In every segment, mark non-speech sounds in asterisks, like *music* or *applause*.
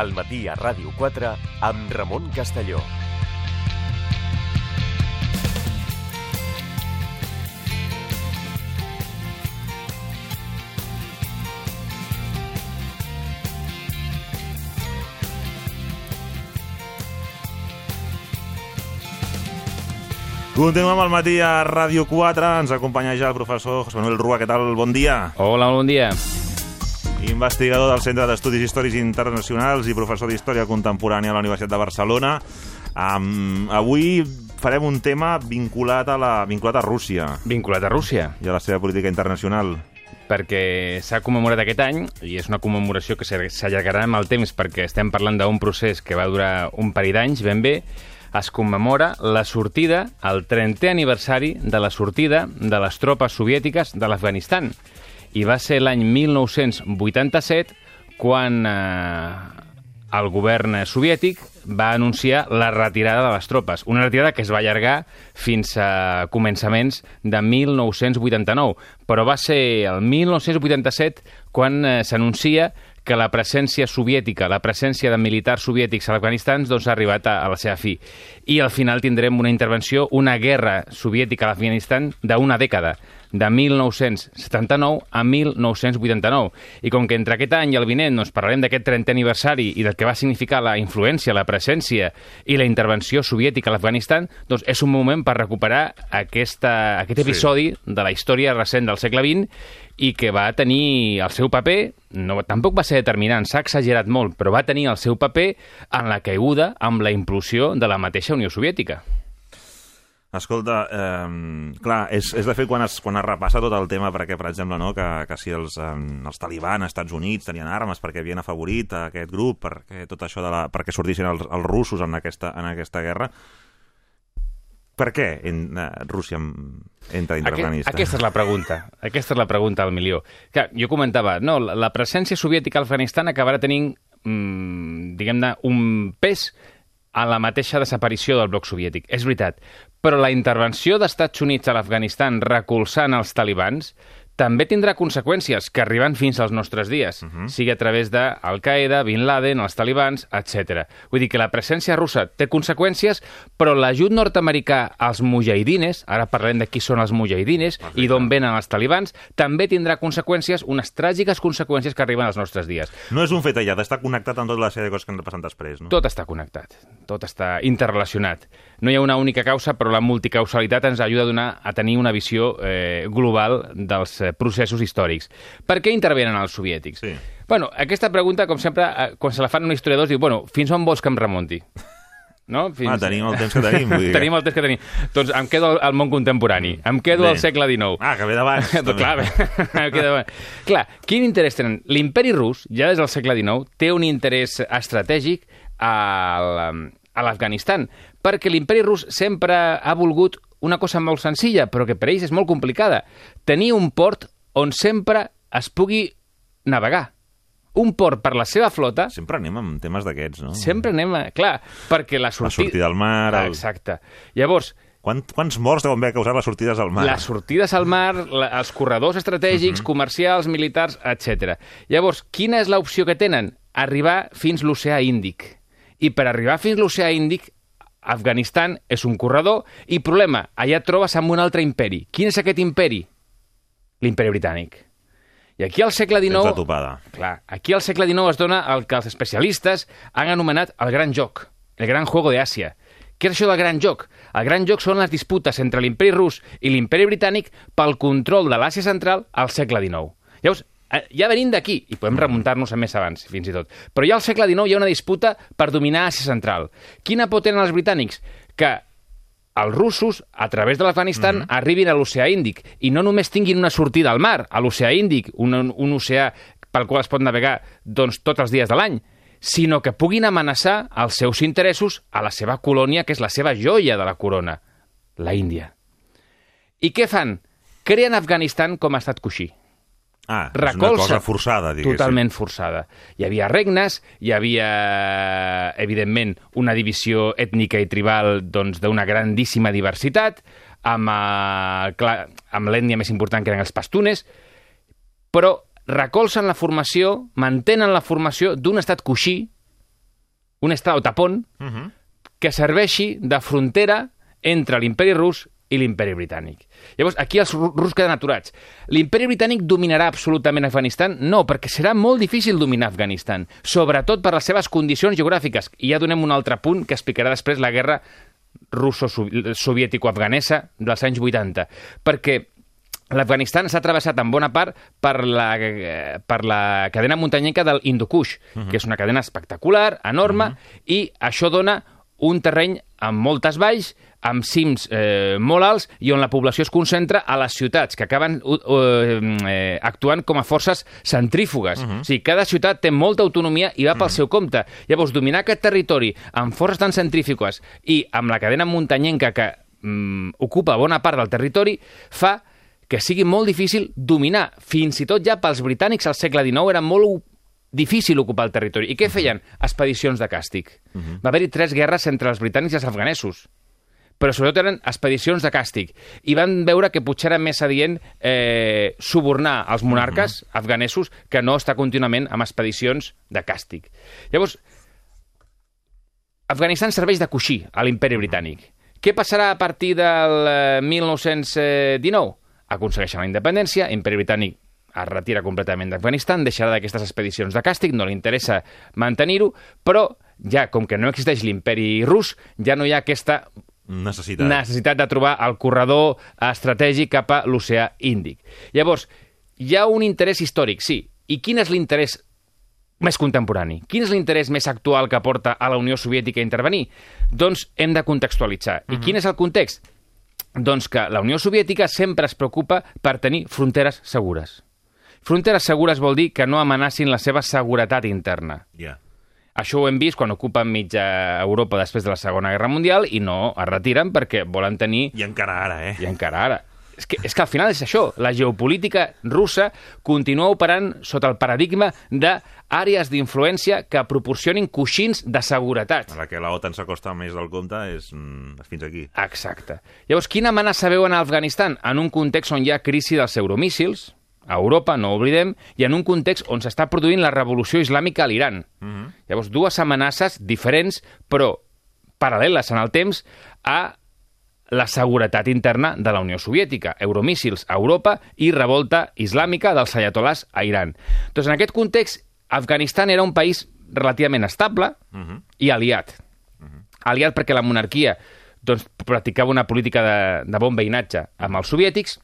al matí a Ràdio 4 amb Ramon Castelló. Continuem al matí a Ràdio 4. Ens acompanya ja el professor José Manuel Rua. Què tal? Bon dia. Hola, bon dia. Investigador del Centre d'Estudis Històrics Internacionals i professor d'Història Contemporània a la Universitat de Barcelona. Um, avui farem un tema vinculat a, la, vinculat a Rússia Vinculat a Rússia, i a la seva política internacional. perquè s'ha commemorat aquest any, i és una commemoració que s'allargarà amb el temps perquè estem parlant d'un procés que va durar un parell d'anys, ben bé, es commemora la sortida, el 30è aniversari de la sortida de les tropes soviètiques de l'Afganistan. I va ser l'any 1987 quan eh, el govern soviètic va anunciar la retirada de les tropes. Una retirada que es va allargar fins a començaments de 1989. Però va ser el 1987 quan eh, s'anuncia que la presència soviètica, la presència de militars soviètics a l'Afganistan doncs, ha arribat a, a la seva fi. I al final tindrem una intervenció, una guerra soviètica a l'Afganistan d'una dècada, de 1979 a 1989. I com que entre aquest any i el vinent doncs, parlarem d'aquest 30è aniversari i del que va significar la influència, la presència i la intervenció soviètica a l'Afganistan, doncs és un moment per recuperar aquesta, aquest episodi sí. de la història recent del segle XX i que va tenir el seu paper, no, tampoc va ser determinant, s'ha exagerat molt, però va tenir el seu paper en la caiguda amb la implosió de la mateixa Unió Soviètica. Escolta, eh, clar, és, és de fet quan es, quan es repassa tot el tema, perquè, per exemple, no, que, que si els, eh, els talibans als Estats Units tenien armes perquè havien afavorit aquest grup, perquè tot això de la, perquè sortissin els, els russos en aquesta, en aquesta guerra, per què en, uh, Rússia entra d'intervenista? Aquest, aquesta és la pregunta. Aquesta és la pregunta al milió. Clar, jo comentava, no, la, la presència soviètica a Afganistan acabarà tenint, mmm, diguem-ne, un pes a la mateixa desaparició del bloc soviètic. És veritat. Però la intervenció d'Estats Units a l'Afganistan recolzant els talibans també tindrà conseqüències que arriben fins als nostres dies, uh -huh. sigui a través de Al-Qaeda, Bin Laden, els talibans, etc. Vull dir que la presència russa té conseqüències, però l'ajut nord-americà als mujahidines, ara parlem de qui són els mujahidines Perfecte. i d'on venen els talibans, també tindrà conseqüències, unes tràgiques conseqüències que arriben als nostres dies. No és un fet aïllat, està connectat amb tota la sèrie de coses que han passat després, no? Tot està connectat, tot està interrelacionat. No hi ha una única causa, però la multicausalitat ens ajuda a, donar, a tenir una visió eh, global dels eh, processos històrics. Per què intervenen els soviètics? Sí. Bueno, aquesta pregunta, com sempre, eh, quan se la fan un historiador, diu, bueno, fins on vols que em remunti? No? Fins... Ah, tenim el temps que tenim. Vull dir. *laughs* tenim el temps que tenim. Doncs em quedo al món contemporani, em quedo Bé. al segle XIX. Ah, que ve d'abans. *laughs* doncs, clar, *laughs* em quedo abans. clar, quin interès tenen? L'imperi rus, ja des del segle XIX, té un interès estratègic al, a l'Afganistan, perquè l'imperi rus sempre ha volgut una cosa molt senzilla, però que per ells és molt complicada. Tenir un port on sempre es pugui navegar. Un port per la seva flota... Sempre anem amb temes d'aquests, no? Sempre anem... A... Clar, perquè la sortida... La sortida al mar... El... exacte. Llavors, Quant, quants morts deuen haver causat les sortides al mar? les sortides al mar, la, els corredors estratègics, comercials, militars, etc. Llavors, quina és l'opció que tenen? Arribar fins l'oceà Índic. I per arribar fins l'oceà Índic, Afganistan és un corredor i, problema, allà et trobes amb un altre imperi. Quin és aquest imperi? L'imperi britànic. I aquí al segle Tens la XIX... topada. Clar, aquí al segle XIX es dona el que els especialistes han anomenat el gran joc, el gran juego de Àsia. Què és això del gran joc? El gran joc són les disputes entre l'imperi rus i l'imperi britànic pel control de l'Àsia central al segle XIX. Llavors, ja venint d'aquí, i podem remuntar-nos a més abans, fins i tot, però ja al segle XIX hi ha una disputa per dominar Àsia central. Quina por tenen els britànics? Que els russos, a través de l'Afganistan, mm -hmm. arribin a l'oceà Índic i no només tinguin una sortida al mar, a l'oceà Índic, un, un oceà pel qual es pot navegar doncs, tots els dies de l'any, sinó que puguin amenaçar els seus interessos a la seva colònia, que és la seva joia de la corona, la Índia. I què fan? Creen Afganistan com a estat coixí. Ah, és una Recolza. cosa forçada, diguéssim. Totalment forçada. Hi havia regnes, hi havia, evidentment, una divisió ètnica i tribal doncs, d'una grandíssima diversitat, amb, eh, amb l'ètnia més important que eren els pastunes, però recolzen la formació, mantenen la formació d'un estat coixí, un estado tapón, Uh -huh. que serveixi de frontera entre l'imperi rus i l'imperi britànic. Llavors, aquí els ru- rus queden aturats. L'imperi britànic dominarà absolutament Afganistan? No, perquè serà molt difícil dominar Afganistan, sobretot per les seves condicions geogràfiques. I ja donem un altre punt que explicarà després la guerra russo-soviètico-afganesa dels anys 80, perquè L'Afganistan s'ha travessat en bona part per la, eh, per la cadena muntanyenca del Hindukush, uh -huh. que és una cadena espectacular, enorme, uh -huh. i això dona un terreny amb moltes valls, amb cims eh, molt alts i on la població es concentra a les ciutats, que acaben uh, uh, eh, actuant com a forces centrífugues. Uh -huh. O sigui, cada ciutat té molta autonomia i va pel uh -huh. seu compte. Llavors, dominar aquest territori amb forces tan centrífugues i amb la cadena muntanyenca que mm, ocupa bona part del territori, fa que sigui molt difícil dominar. Fins i tot ja pels britànics al segle XIX era molt difícil ocupar el territori. I què feien? Expedicions de càstig. Va haver-hi tres guerres entre els britànics i els afganesos però sobretot eren expedicions de càstig. I van veure que potser era més adient eh, subornar els monarques afganesos que no estar contínuament amb expedicions de càstig. Llavors, Afganistan serveix de coixí a l'imperi britànic. Què passarà a partir del eh, 1919? Aconsegueixen la independència, l'imperi britànic es retira completament d'Afganistan, deixarà d'aquestes expedicions de càstig, no li interessa mantenir-ho, però ja, com que no existeix l'imperi rus, ja no hi ha aquesta Necessitat. necessitat de trobar el corredor estratègic cap a l'oceà Índic. Llavors, hi ha un interès històric, sí. I quin és l'interès més contemporani? Quin és l'interès més actual que porta a la Unió Soviètica a intervenir? Doncs hem de contextualitzar. I quin és el context? Doncs que la Unió Soviètica sempre es preocupa per tenir fronteres segures. Fronteres segures vol dir que no amenacin la seva seguretat interna. Ja. Això ho hem vist quan ocupen mitja Europa després de la Segona Guerra Mundial i no es retiren perquè volen tenir I encara ara, eh? i encara ara. És que, és que al final és això. La geopolítica russa continua operant sota el paradigma d'àrees d'influència que proporcionin coixins de seguretat. La que la OTAN s'acosta més del compte és mm, fins aquí. Exacte. Llavors, quina amenaça veuen a Afganistan? En un context on hi ha crisi dels euromíssils, a Europa, no oblidem, i en un context on s'està produint la revolució islàmica a l'Iran. Mhm. Llavors, dues amenaces diferents, però paral·leles en el temps, a la seguretat interna de la Unió Soviètica, euromíssils a Europa i revolta islàmica dels ayatolás a Iran. Doncs en aquest context, Afganistan era un país relativament estable Mhm. i aliat. Aliat perquè la monarquia doncs, practicava una política de, de bon veïnatge amb els soviètics,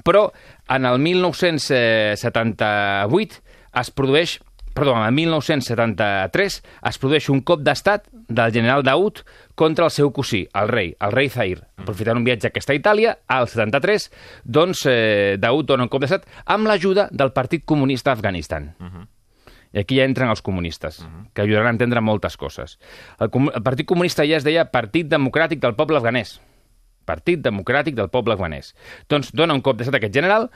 però en el 1978 es produeix perdó, en el 1973 es produeix un cop d'estat del general Daoud contra el seu cosí, el rei, el rei Zahir. Aprofitant un viatge que està a Itàlia, al 73, doncs eh, Daoud dona un cop d'estat amb l'ajuda del Partit Comunista d'Afganistan. I aquí ja entren els comunistes, que ajudaran a entendre moltes coses. El, el Partit Comunista ja es deia Partit Democràtic del Poble Afganès. Partit Democràtic del Poble Afganès. Doncs dona un cop d'estat a aquest general,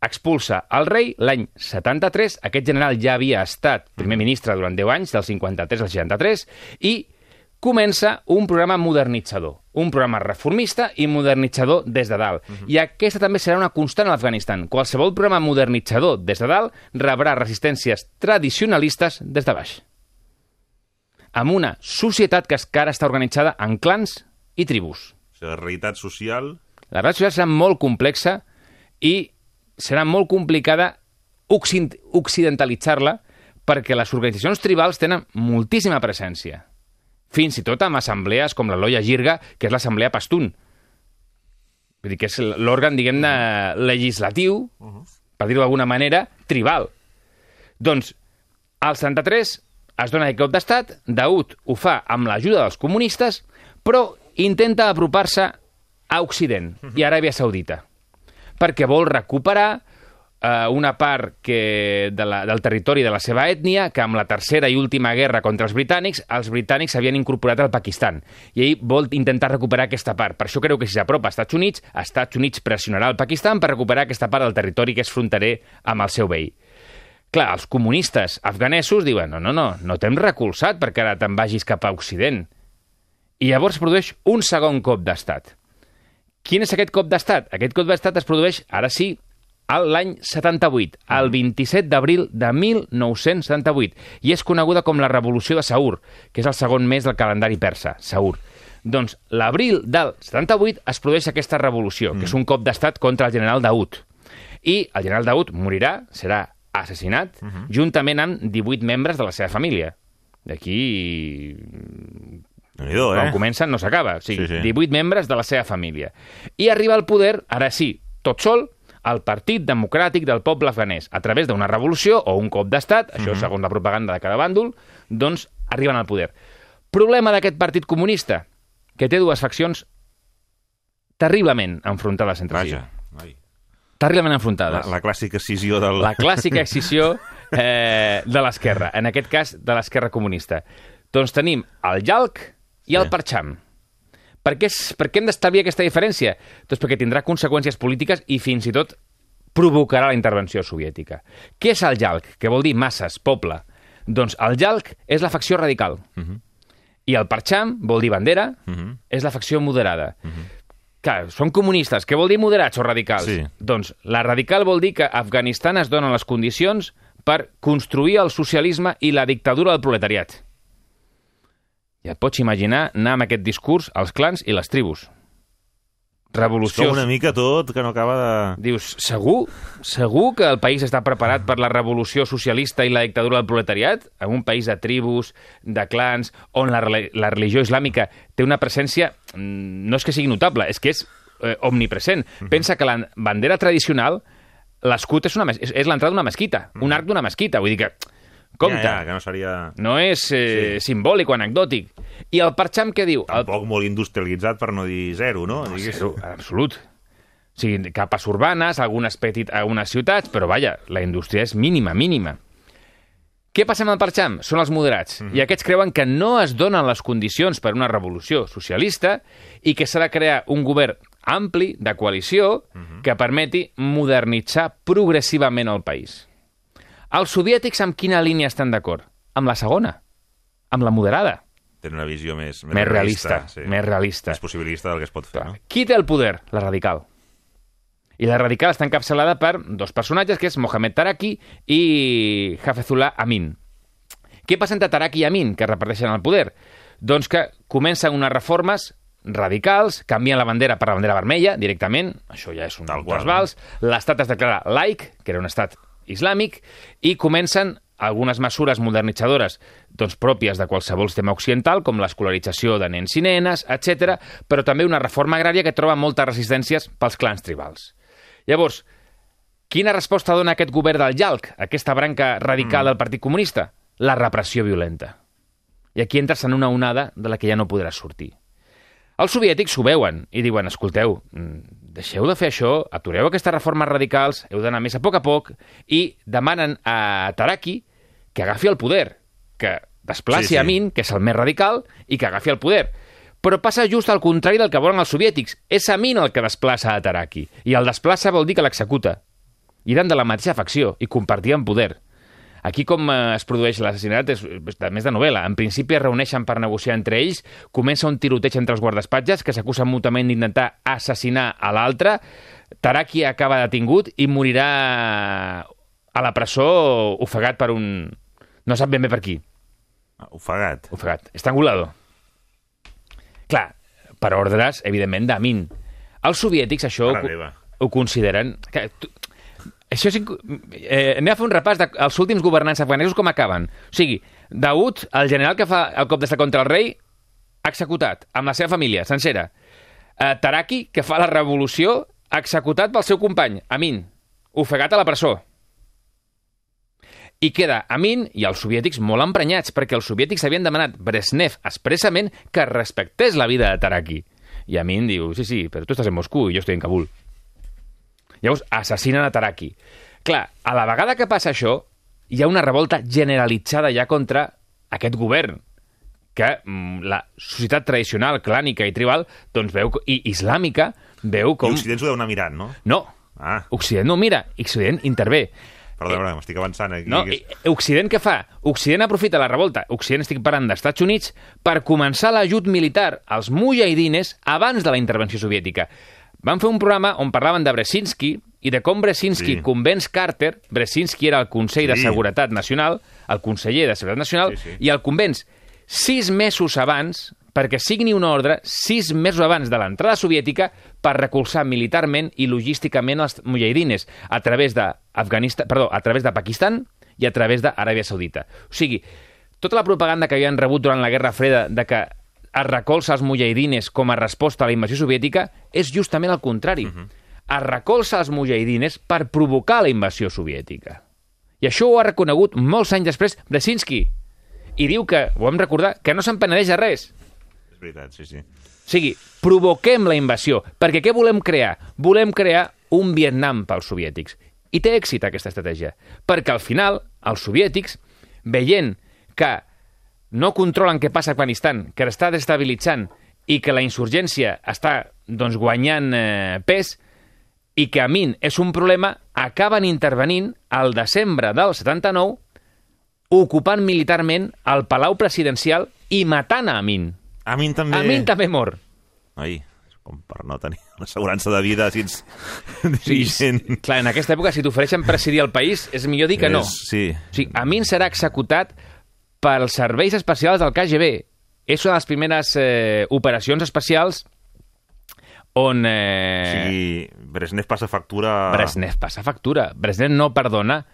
expulsa el rei l'any 73. Aquest general ja havia estat primer ministre durant 10 anys, del 53 al 63, i comença un programa modernitzador, un programa reformista i modernitzador des de dalt. I aquesta també serà una constant a l'Afganistan. Qualsevol programa modernitzador des de dalt rebrà resistències tradicionalistes des de baix. Amb una societat que encara està organitzada en clans i tribus. Sigui, la realitat social... La realitat social serà molt complexa i serà molt complicada occid- occidentalitzar-la perquè les organitzacions tribals tenen moltíssima presència. Fins i tot amb assemblees com la Loya Jirga, que és l'assemblea Pastun. Vull dir que és l'òrgan, diguem-ne, legislatiu, per dir-ho d'alguna manera, tribal. Doncs, al 73 es dona aquest cop d'estat, Daoud ho fa amb l'ajuda dels comunistes, però intenta apropar-se a Occident i a Aràbia Saudita, perquè vol recuperar eh, una part que de la, del territori de la seva ètnia, que amb la tercera i última guerra contra els britànics, els britànics s'havien incorporat al Pakistan. I ell vol intentar recuperar aquesta part. Per això creu que si s'apropa a Estats Units, Estats Units pressionarà el Pakistan per recuperar aquesta part del territori que és fronterer amb el seu veí. Clar, els comunistes afganesos diuen no, no, no, no t'hem recolzat perquè ara te'n vagis cap a Occident. I llavors es produeix un segon cop d'estat. Quin és aquest cop d'estat? Aquest cop d'estat es produeix, ara sí, l'any 78, el 27 d'abril de 1978, i és coneguda com la Revolució de Saur, que és el segon mes del calendari persa, Saur. Doncs l'abril del 78 es produeix aquesta revolució, que és un cop d'estat contra el general Daud. I el general Daud morirà, serà assassinat, juntament amb 18 membres de la seva família. D'aquí Quan eh? comença no s'acaba. O sigui, Sí, sí. 18 membres de la seva família. I arriba al poder, ara sí, tot sol, el Partit Democràtic del Poble Afganès, a través d'una revolució o un cop d'estat, això Mhm. segons la propaganda de cada bàndol, doncs arriben al poder. Problema d'aquest partit comunista, que té dues faccions terriblement enfrontades entre Vaja. si. Ai. Terriblement La, enfrontades. la clàssica escissió del... La clàssica excisió eh, de l'esquerra, en aquest cas de l'esquerra comunista. Doncs tenim el Yalc i el. Parcham. Per què, és- per què hem d'establir aquesta diferència? Doncs perquè tindrà conseqüències polítiques i fins i tot provocarà la intervenció soviètica. Què és el Yalc? Que vol dir masses, poble. Doncs el Yalc és la facció radical. I el Parcham vol dir bandera, Mhm. és la facció moderada. Clar, són comunistes. Què vol dir moderats o radicals? Sí. Doncs la radical vol dir que a Afganistan es donen les condicions per construir el socialisme i la dictadura del proletariat. Ja et pots imaginar anar amb aquest discurs als clans i les tribus. És Revolució. com una mica tot que no acaba de... Dius, segur? Segur que el país està preparat per la revolució socialista i la dictadura del proletariat? En un país de tribus, de clans, on la, la religió islàmica té una presència, mm, no és que sigui notable, és que és eh, omnipresent. Pensa que la bandera tradicional, l'escut és, una és, és l'entrada d'una mesquita, un arc d'una mesquita. Vull dir que, compte, Ja, ja, que no seria... no és eh, simbòlic o anecdòtic. I el Parcham què diu? El, Tampoc molt industrialitzat per no dir zero, no? Digués. Zero, absolut. O sigui, capes urbanes, algunes, petit, algunes ciutats, però vaja, la indústria és mínima, mínima. Què passa amb el Parcham? Són els moderats. I aquests creuen que no es donen les condicions per una revolució socialista i que s'ha de crear un govern ampli, de coalició, que permeti modernitzar progressivament el país. Els soviètics amb quina línia estan d'acord? Amb la segona, amb la moderada, Tenen una visió més... més realista, sí. més realista. Més possibilista del que es pot fer, no? Qui té el poder? La radical. I la radical està encapçalada per dos personatges, que és Mohamed Taraki i Hafezullah Amin. Què passa entre Taraki i Amin, que reparteixen el poder? Doncs que comencen unes reformes radicals, canvien la bandera per la bandera vermella directament, això ja és un Tal qual, trasbals, l'estat es declara laic, que era un estat islàmic, i comencen algunes mesures modernitzadores doncs, pròpies de qualsevol sistema occidental, com l'escolarització de nens i nenes, etc, però també una reforma agrària que troba moltes resistències pels clans tribals. Llavors, quina resposta dona aquest govern del Yalc, aquesta branca radical del Partit Comunista? La repressió violenta. I aquí entres en una onada de la que ja no podràs sortir. Els soviètics s'ho veuen i diuen, escolteu, mm, deixeu de fer això, atureu aquestes reformes radicals, heu d'anar més a poc a poc, i demanen a Taraki que agafi el poder, que desplaci Sí, sí. Amin, que és el més radical, i que agafi el poder. Però passa just al contrari del que volen els soviètics. És Amin el que desplaça a Taraki, i el desplaça vol dir que l'executa. I eren de la mateixa facció, i compartien poder. Aquí com eh, es produeix l'assassinat és, és més de novel·la. En principi es reuneixen per negociar entre ells, comença un tiroteig entre els guardaespatges que s'acusen mútuament d'intentar assassinar a l'altre, Taraki acaba detingut i morirà a la presó ofegat per un... no sap ben bé per qui, Ah, Ofegat. ofegat, estrangulado. Clar, per ordres, evidentment, d'Amin. Els soviètics això ho, ho consideren... Que, tu, això és, eh, anem a fer un repàs dels últims governants afganesos com acaben. O sigui, Daoud, el general que fa el cop d'estat contra el rei, executat, amb la seva família, sencera. Eh, Taraki, que fa la revolució, executat pel seu company, Amin, ofegat a la presó. I queda Amin i els soviètics molt emprenyats, perquè els soviètics havien demanat Brezhnev expressament que respectés la vida de Taraki. I Amin diu, sí, sí, però tu estàs en Moscou i jo estic en Kabul. Llavors assassinen a Taraki. Clar, a la vegada que passa això, hi ha una revolta generalitzada ja contra aquest govern, que mm, la societat tradicional, clànica i tribal, doncs veu, i islàmica, veu Com... I Occident s'ho deu anar mirant, no? No, Ah, Occident no mira, Occident intervé. perdó, perdó, m'estic avançant aquí. No, que- i- Occident què fa? Occident aprofita la revolta. Occident estic parlant d'Estats Units per començar l'ajut militar als mujahidines abans de la intervenció soviètica. Van fer un programa on parlaven de Brzezinski, i de com Brzezinski Sí. convenç Carter, Brzezinski era el Consell de Sí. Seguretat Nacional, el conseller de Seguretat Nacional, Sí, sí. i el convenç sis mesos abans perquè signi una ordre sis mesos abans de l'entrada soviètica per recolzar militarment i logísticament els mujahidines a través de Afganistan, perdó, a través de Pakistan i a través d'Aràbia Saudita. O sigui, tota la propaganda que havien rebut durant la Guerra Freda de que es recolza els mujahidines com a resposta a la invasió soviètica és justament el contrari. Uh -huh. Es recolza els mujahidines per provocar la invasió soviètica. I això ho ha reconegut molts anys després Brzezinski. I diu que, ho hem recordar, que no se'n penedeix de res. És veritat, sí, sí. O sigui, provoquem la invasió. Perquè què volem crear? Volem crear un Vietnam pels soviètics. I té èxit aquesta estratègia. Perquè al final, els soviètics, veient que no controlen què passa a Afganistan, que està destabilitzant i que la insurgència està doncs, guanyant eh, pes i que Amin és un problema, acaben intervenint al desembre del 79 ocupant militarment el Palau Presidencial i matant a Amin. Amin també... Amin també mor. Ai, com per no tenir *laughs* l'assegurança de vida si ets Sí, dirigent. clar, en aquesta època, si t'ofereixen presidir el país, és millor dir que no. És- Sí. O sigui, Amin serà executat pels serveis especials del KGB. És una de les primeres eh, operacions especials on O eh, sigui, Brezhnev passa factura... Brezhnev passa factura. Brezhnev no perdona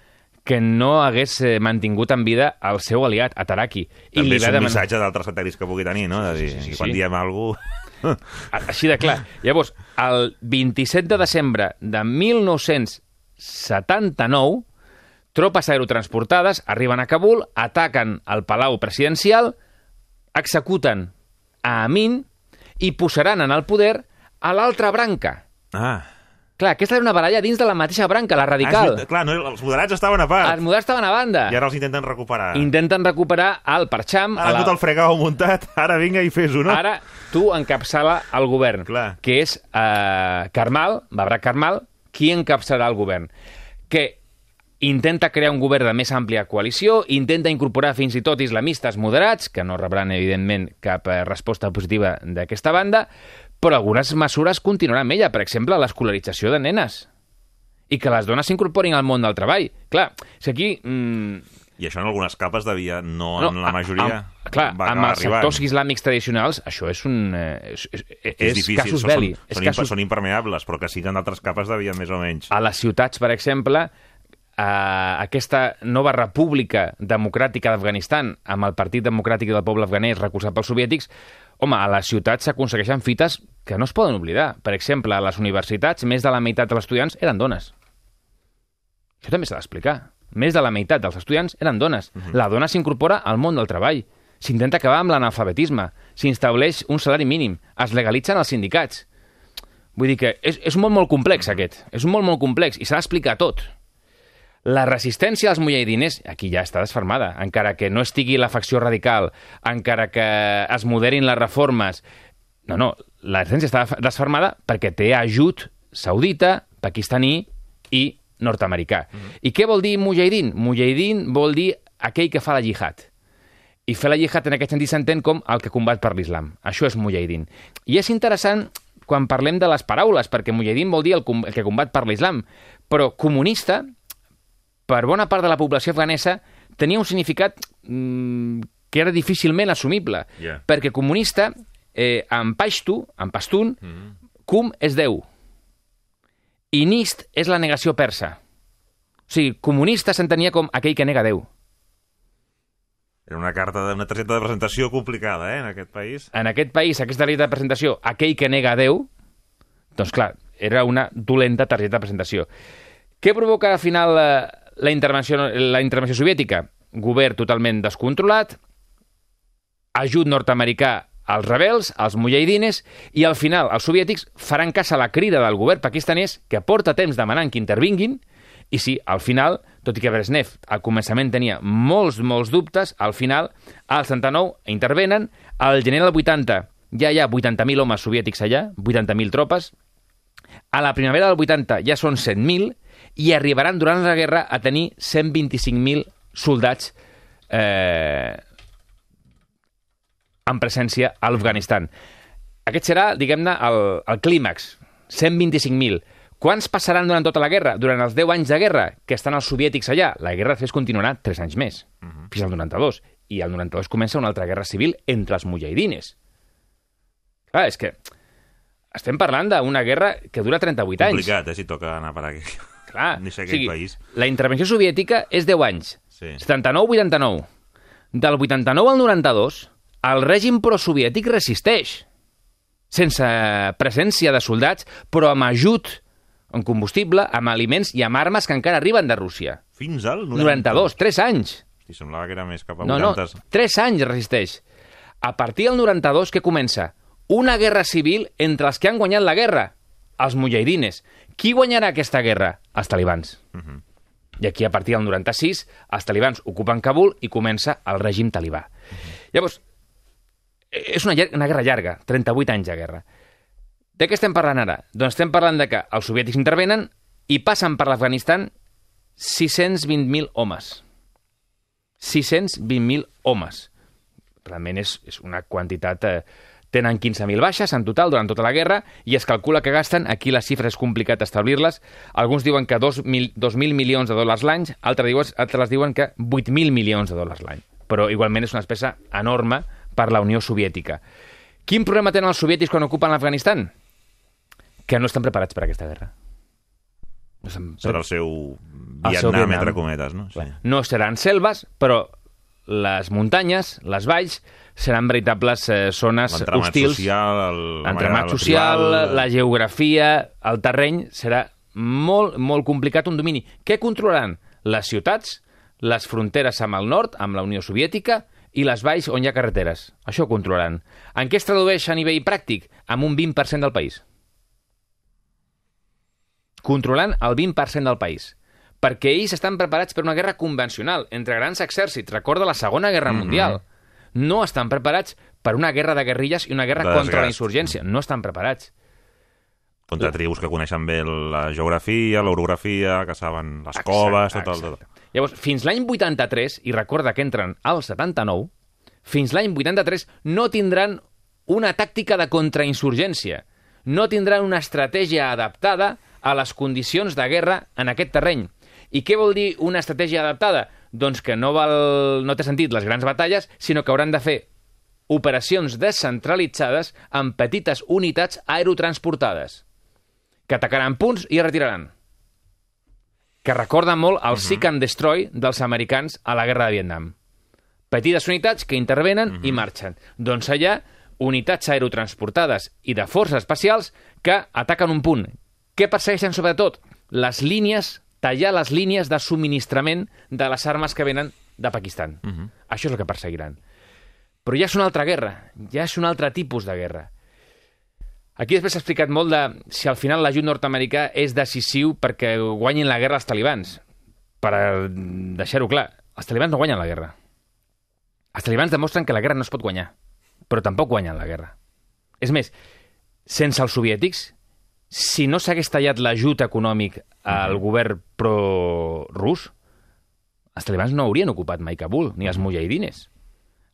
que no hagués eh, mantingut en vida el seu aliat, Ataraki. I També li és va un demanar... missatge d'altres satèl·lits que pugui tenir, no? De dir, Sí, sí, sí, quan sí. diem alguna cosa... Així de clar. *laughs* Llavors, el 27 de desembre de 1979, tropes aerotransportades arriben a Kabul, ataquen el Palau Presidencial, executen a Amin i posaran en el poder a l'altra branca. Ah. Clar, aquesta era una baralla dins de la mateixa branca, la Ah, radical. és, clar, no, els moderats estaven a part. Els moderats estaven a banda. I ara els intenten recuperar. Intenten recuperar el Parcham. Ara la... tot el fregau muntat, *laughs* ara vinga i fes-ho, no? Ara tu encapçala el govern, Clar. que és eh, Carmal, Babrak Carmal, qui encapçalarà el govern. Que intenta crear un govern de més àmplia coalició, intenta incorporar fins i tot islamistes moderats, que no rebran, evidentment, cap eh, resposta positiva d'aquesta banda, però algunes mesures continuaran amb ella, per exemple, l'escolarització de nenes i que les dones s'incorporin al món del treball. Clar, si aquí... Mm, I això en algunes capes devia, no, no, en la a- majoria, Amb, clar, va amb els arribant. sectors islàmics tradicionals, això és un... Eh, és, és, és, és difícil, casus belli. són, són, casus... són impermeables, però que sí que en altres capes devien més o menys. A les ciutats, per exemple, eh, aquesta nova república democràtica d'Afganistan, amb el Partit Democràtic del Poble Afganès recolzat pels soviètics, home, a les ciutats s'aconsegueixen fites que no es poden oblidar. Per exemple, a les universitats, més de la meitat dels estudiants eren dones. Això també s'ha d'explicar. Més de la meitat dels estudiants eren dones. La dona s'incorpora al món del treball. S'intenta acabar amb l'analfabetisme. S'estableix un salari mínim. Es legalitzen els sindicats. Vull dir que és, és un món molt complex, aquest. És un món molt complex i s'ha d'explicar tot. La resistència als mujahidines, aquí ja està desfermada, encara que no estigui la facció radical, encara que es moderin les reformes... No, no, la resistència està desfermada perquè té ajut saudita, pakistaní i nord-americà. I què vol dir mujahidin? Mujahidin vol dir aquell que fa la jihad. I fer la jihad en aquest sentit s'entén com el que combat per l'islam. Això és mujahidin. I és interessant quan parlem de les paraules, perquè mujahidin vol dir el, com- el que combat per l'islam, però comunista, per bona part de la població afganesa, tenia un significat mm, que era difícilment assumible. Ja. Perquè comunista, eh, en paixtu, en pastun, cum és Déu. I nist és la negació persa. O sigui, comunista s'entenia com aquell que nega Déu. Era una carta, de- una targeta de presentació complicada, eh, en aquest país. En aquest país, aquesta targeta de presentació, aquell que nega Déu, doncs clar, era una dolenta targeta de presentació. Què provoca al final la, la, intervenció, la intervenció soviètica? Govern totalment descontrolat, ajut nord-americà als rebels, als mujahidines, i al final els soviètics faran cas a la crida del govern pakistanès que porta temps demanant que intervinguin, i sí, al final, tot i que Brezhnev al començament tenia molts, molts dubtes, al final, al 79 intervenen, al gener del 80 ja hi ha 80.000 homes soviètics allà, 80.000 tropes, a la primavera del 80 ja són 100.000 i arribaran durant la guerra a tenir 125.000 soldats eh, en presència a l'Afganistan. Aquest serà, diguem-ne, el, el clímax, 125.000. Quants passaran durant tota la guerra? Durant els 10 anys de guerra que estan els soviètics allà, la guerra després continuarà 3 anys més, uh -huh. fins al 92. I al 92 comença una altra guerra civil entre els mujahidines. Clar, és que estem parlant d'una guerra que dura 38 anys. Complicat, eh, si toca anar per aquí. Clar, Ni sé o sigui, país. la intervenció soviètica és 10 anys. Sí. 79-89. Del 89 al 92, el règim prosoviètic resisteix. Sense presència de soldats, però amb ajut en combustible, amb aliments i amb armes que encara arriben de Rússia. Fins al 92, 3 anys. Hosti, semblava que era més cap a No, no, 80. 3 anys resisteix. A partir del 92, què comença? Una guerra civil entre els que han guanyat la guerra, els mujahidines. Qui guanyarà aquesta guerra? Els talibans. Mhm. I aquí, a partir del 96, els talibans ocupen Kabul i comença el règim talibà. Llavors, eh, és una, una guerra llarga, 38 anys de guerra. De què estem parlant ara? Doncs estem parlant de que els soviètics intervenen i passen per l'Afganistan 620.000 homes. 620.000 homes. Realment és, és una quantitat... Eh, tenen 15.000 baixes en total durant tota la guerra i es calcula que gasten, aquí les xifres és complicat establir-les, alguns diuen que 2.000 2.000 milions de dòlars l'any, altres, diuen, altres diuen que 8.000 milions de dòlars l'any. Però igualment és una espessa enorme per la Unió Soviètica. Quin problema tenen els soviètics quan ocupen l'Afganistan? Que no estan preparats per aquesta guerra. No estan Serà el seu El seu Vietnam, Vietnam. entre cometes, no? Sí. no seran selves, però les muntanyes, les valls, seran veritables eh, zones hostils. social, manera- social, tribal, la geografia, el terreny, serà molt, molt complicat un domini. Què controlaran? Les ciutats, les fronteres amb el nord, amb la Unió Soviètica, i les valls on hi ha carreteres. Això ho controlaran. En què es tradueix a nivell pràctic? Amb un 20% del país. Controlant el 20% del país perquè ells estan preparats per una guerra convencional entre grans exèrcits. Recorda la Segona Guerra Mhm. Mundial. No estan preparats per una guerra de guerrilles i una guerra De contra la insurgència. No estan preparats. Contra tribus que coneixen bé la geografia, l'orografia, que saben les Exacte, coves, tot el... Tot. Llavors, fins l'any 83, i recorda que entren al 79, fins l'any 83 no tindran una tàctica de contrainsurgència. No tindran una estratègia adaptada a les condicions de guerra en aquest terreny. I què vol dir una estratègia adaptada? Doncs que no, val, no té sentit les grans batalles, sinó que hauran de fer operacions descentralitzades amb petites unitats aerotransportades que atacaran punts i es retiraran que recorda molt el Seek and Destroy dels americans a la guerra de Vietnam. Petites unitats que intervenen i marxen. Doncs allà, unitats aerotransportades i de forces especials que ataquen un punt. Què persegueixen sobretot? Les línies, tallar les línies de subministrament de les armes que venen de Pakistan. Això és el que perseguiran. Però ja és una altra guerra, ja és un altre tipus de guerra. Aquí després s'ha explicat molt de si al final l'ajut nord-americà és decisiu perquè guanyin la guerra els talibans. Per eh, deixar-ho clar, els talibans no guanyen la guerra. Els talibans demostren que la guerra no es pot guanyar, però tampoc guanyen la guerra. És més, sense els soviètics, si no s'hagués tallat l'ajut econòmic al govern pro-rus, els talibans no haurien ocupat mai Kabul, ni els mujahidines.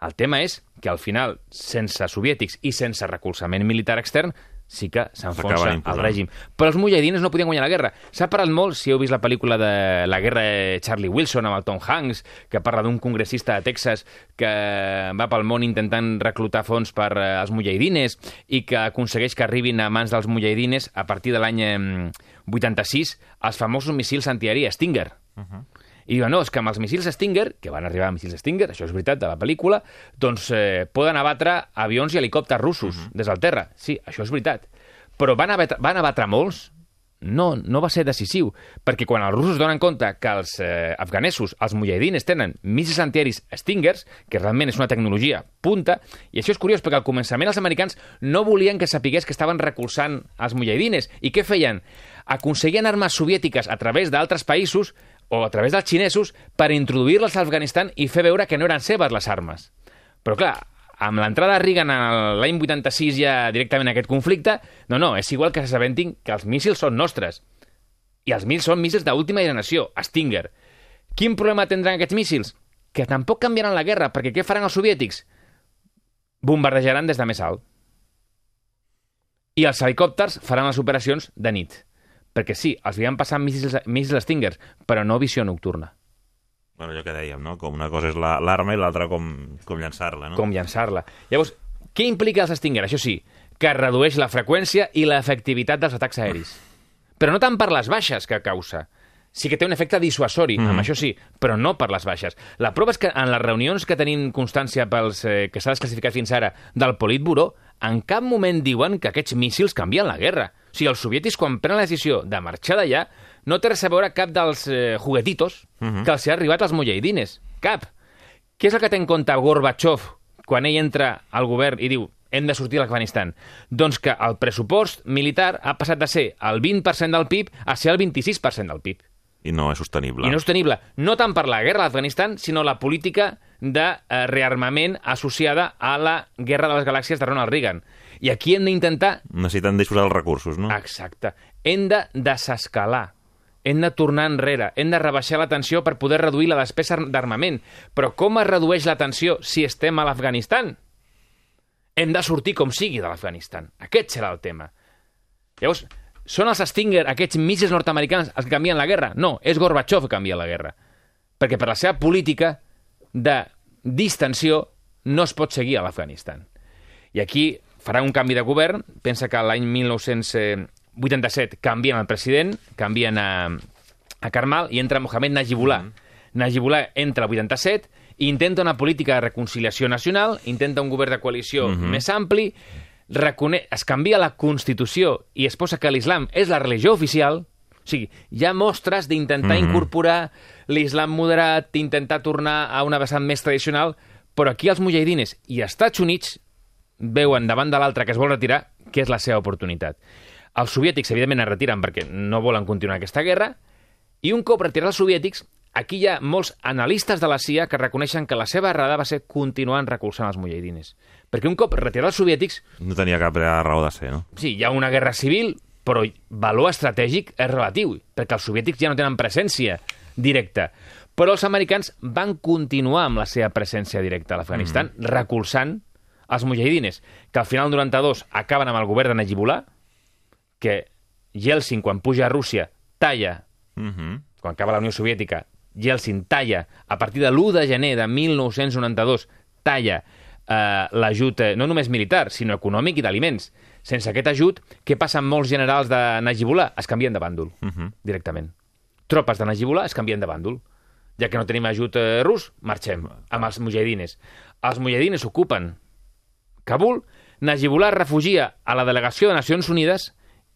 El tema és que al final, sense soviètics i sense recolzament militar extern, sí que s'enfonsa el règim. Però els mujahidines no podien guanyar la guerra. S'ha parlat molt, si heu vist la pel·lícula de la guerra de Charlie Wilson amb el Tom Hanks, que parla d'un congressista de Texas que va pel món intentant reclutar fons per eh, als mujahidines i que aconsegueix que arribin a mans dels mujahidines a partir de l'any eh, 86 els famosos missils antiaèria Stinger. I diuen, no, és que amb els missils Stinger, que van arribar amb missils Stinger, això és veritat, de la pel·lícula, doncs eh, poden abatre avions i helicòpters russos des del terra. Sí, això és veritat. Però van abatre, van abatre molts? No, no va ser decisiu, perquè quan els russos donen compte que els eh, afganesos, els mujahidines, tenen missils antiaeris Stingers, que realment és una tecnologia punta, i això és curiós perquè al començament els americans no volien que sapigués que estaven recolzant els mujahidines. I què feien? Aconseguien armes soviètiques a través d'altres països o a través dels xinesos per introduir-les a Afganistan i fer veure que no eren seves les armes. Però clar, amb l'entrada de Reagan l'any 86 ja directament a aquest conflicte, no, no, és igual que s'assabentin que els míssils són nostres. I els míssils són míssils d'última generació, Stinger. Quin problema tindran aquests míssils? Que tampoc canviaran la guerra, perquè què faran els soviètics? Bombardejaran des de més alt. I els helicòpters faran les operacions de nit. Perquè sí, els havien passat míssils, míssils Stingers, però no visió nocturna. Bueno, allò que dèiem, no? Com una cosa és la- l'arma i l'altra com, com llançar-la, no? com llançar-la. Llavors, què implica els Stinger? Això sí, que redueix la freqüència i l'efectivitat dels atacs aeris. *laughs* Però no tant per les baixes que causa. Sí que té un efecte dissuasori, mm. amb això sí, però no per les baixes. La prova és que en les reunions que tenim constància pels eh, que s'ha desclassificat fins ara del Politburó, en cap moment diuen que aquests míssils canvien la guerra. O sigui, els soviètics, quan prenen la decisió de marxar d'allà, no té res a veure cap dels eh, juguetitos mm -hmm. que els ha arribat als mujahidines. Cap. Què és el que té en compte Gorbachev quan ell entra al govern i diu hem de sortir de l'Afganistan? Doncs que el pressupost militar ha passat de ser el 20% del PIB a ser el 26% del PIB. I no és sostenible. I no és sostenible, no tant per la guerra a l'Afganistan, sinó la política de eh, rearmament associada a la guerra de les galàxies de Ronald Reagan. I aquí hem d'intentar Necessiten disposar dels recursos, no? Exacte. Hem de desescalar. Hem de tornar enrere. Hem de rebaixar la tensió per poder reduir la despesa d'armament. Però com es redueix la tensió si estem a l'Afganistan? Hem de sortir com sigui de l'Afganistan. Aquest serà el tema. Llavors, són els Stinger, aquests míssils nord-americans, els que canvien la guerra? No, és Gorbachev que canvia la guerra. Perquè per la seva política de distensió no es pot seguir a l'Afganistan. I aquí farà un canvi de govern. Pensa que l'any 1987 canvien el president, canvien a, a Karmal i entra Mohamed Najibullah. Mm. Najibullah entra al 87 i intenta una política de reconciliació nacional, intenta un govern de coalició mm -hmm. més ampli, recone... es canvia la Constitució i es posa que l'islam és la religió oficial, o sigui, hi ha mostres d'intentar mm -hmm. incorporar l'islam moderat, d'intentar tornar a una vessant més tradicional, però aquí els mujahidines i els Estats Units veuen davant de l'altre que es vol retirar que és la seva oportunitat. Els soviètics, evidentment, es retiren perquè no volen continuar aquesta guerra, i un cop retirats els soviètics, aquí hi ha molts analistes de la CIA que reconeixen que la seva errada va ser continuar recolzant els mujahidines. Perquè un cop retirats els soviètics, No tenia cap raó de ser, no? sí, hi ha una guerra civil, però valor estratègic és relatiu, perquè els soviètics ja no tenen presència directa. Però els americans van continuar amb la seva presència directa a l'Afganistan, mm. recolzant els mujahidines, que al final del 92 acaben amb el govern de Najibullah, que Yeltsin, quan puja a Rússia, talla, Uh -huh. quan acaba la Unió Soviètica, Yeltsin talla, a partir de l'1 de gener de 1992, talla eh, l'ajut eh, no només militar, sinó econòmic i d'aliments. Sense aquest ajut, què passa amb molts generals de Najibullah? Es canvien de bàndol, Uh -huh. directament. Tropes de Najibullah es canvien de bàndol. Ja que no tenim ajut eh, rus, marxem amb els mujahidines. Els mujahidines ocupen Kabul, Najibullah es refugia a la delegació de Nacions Unides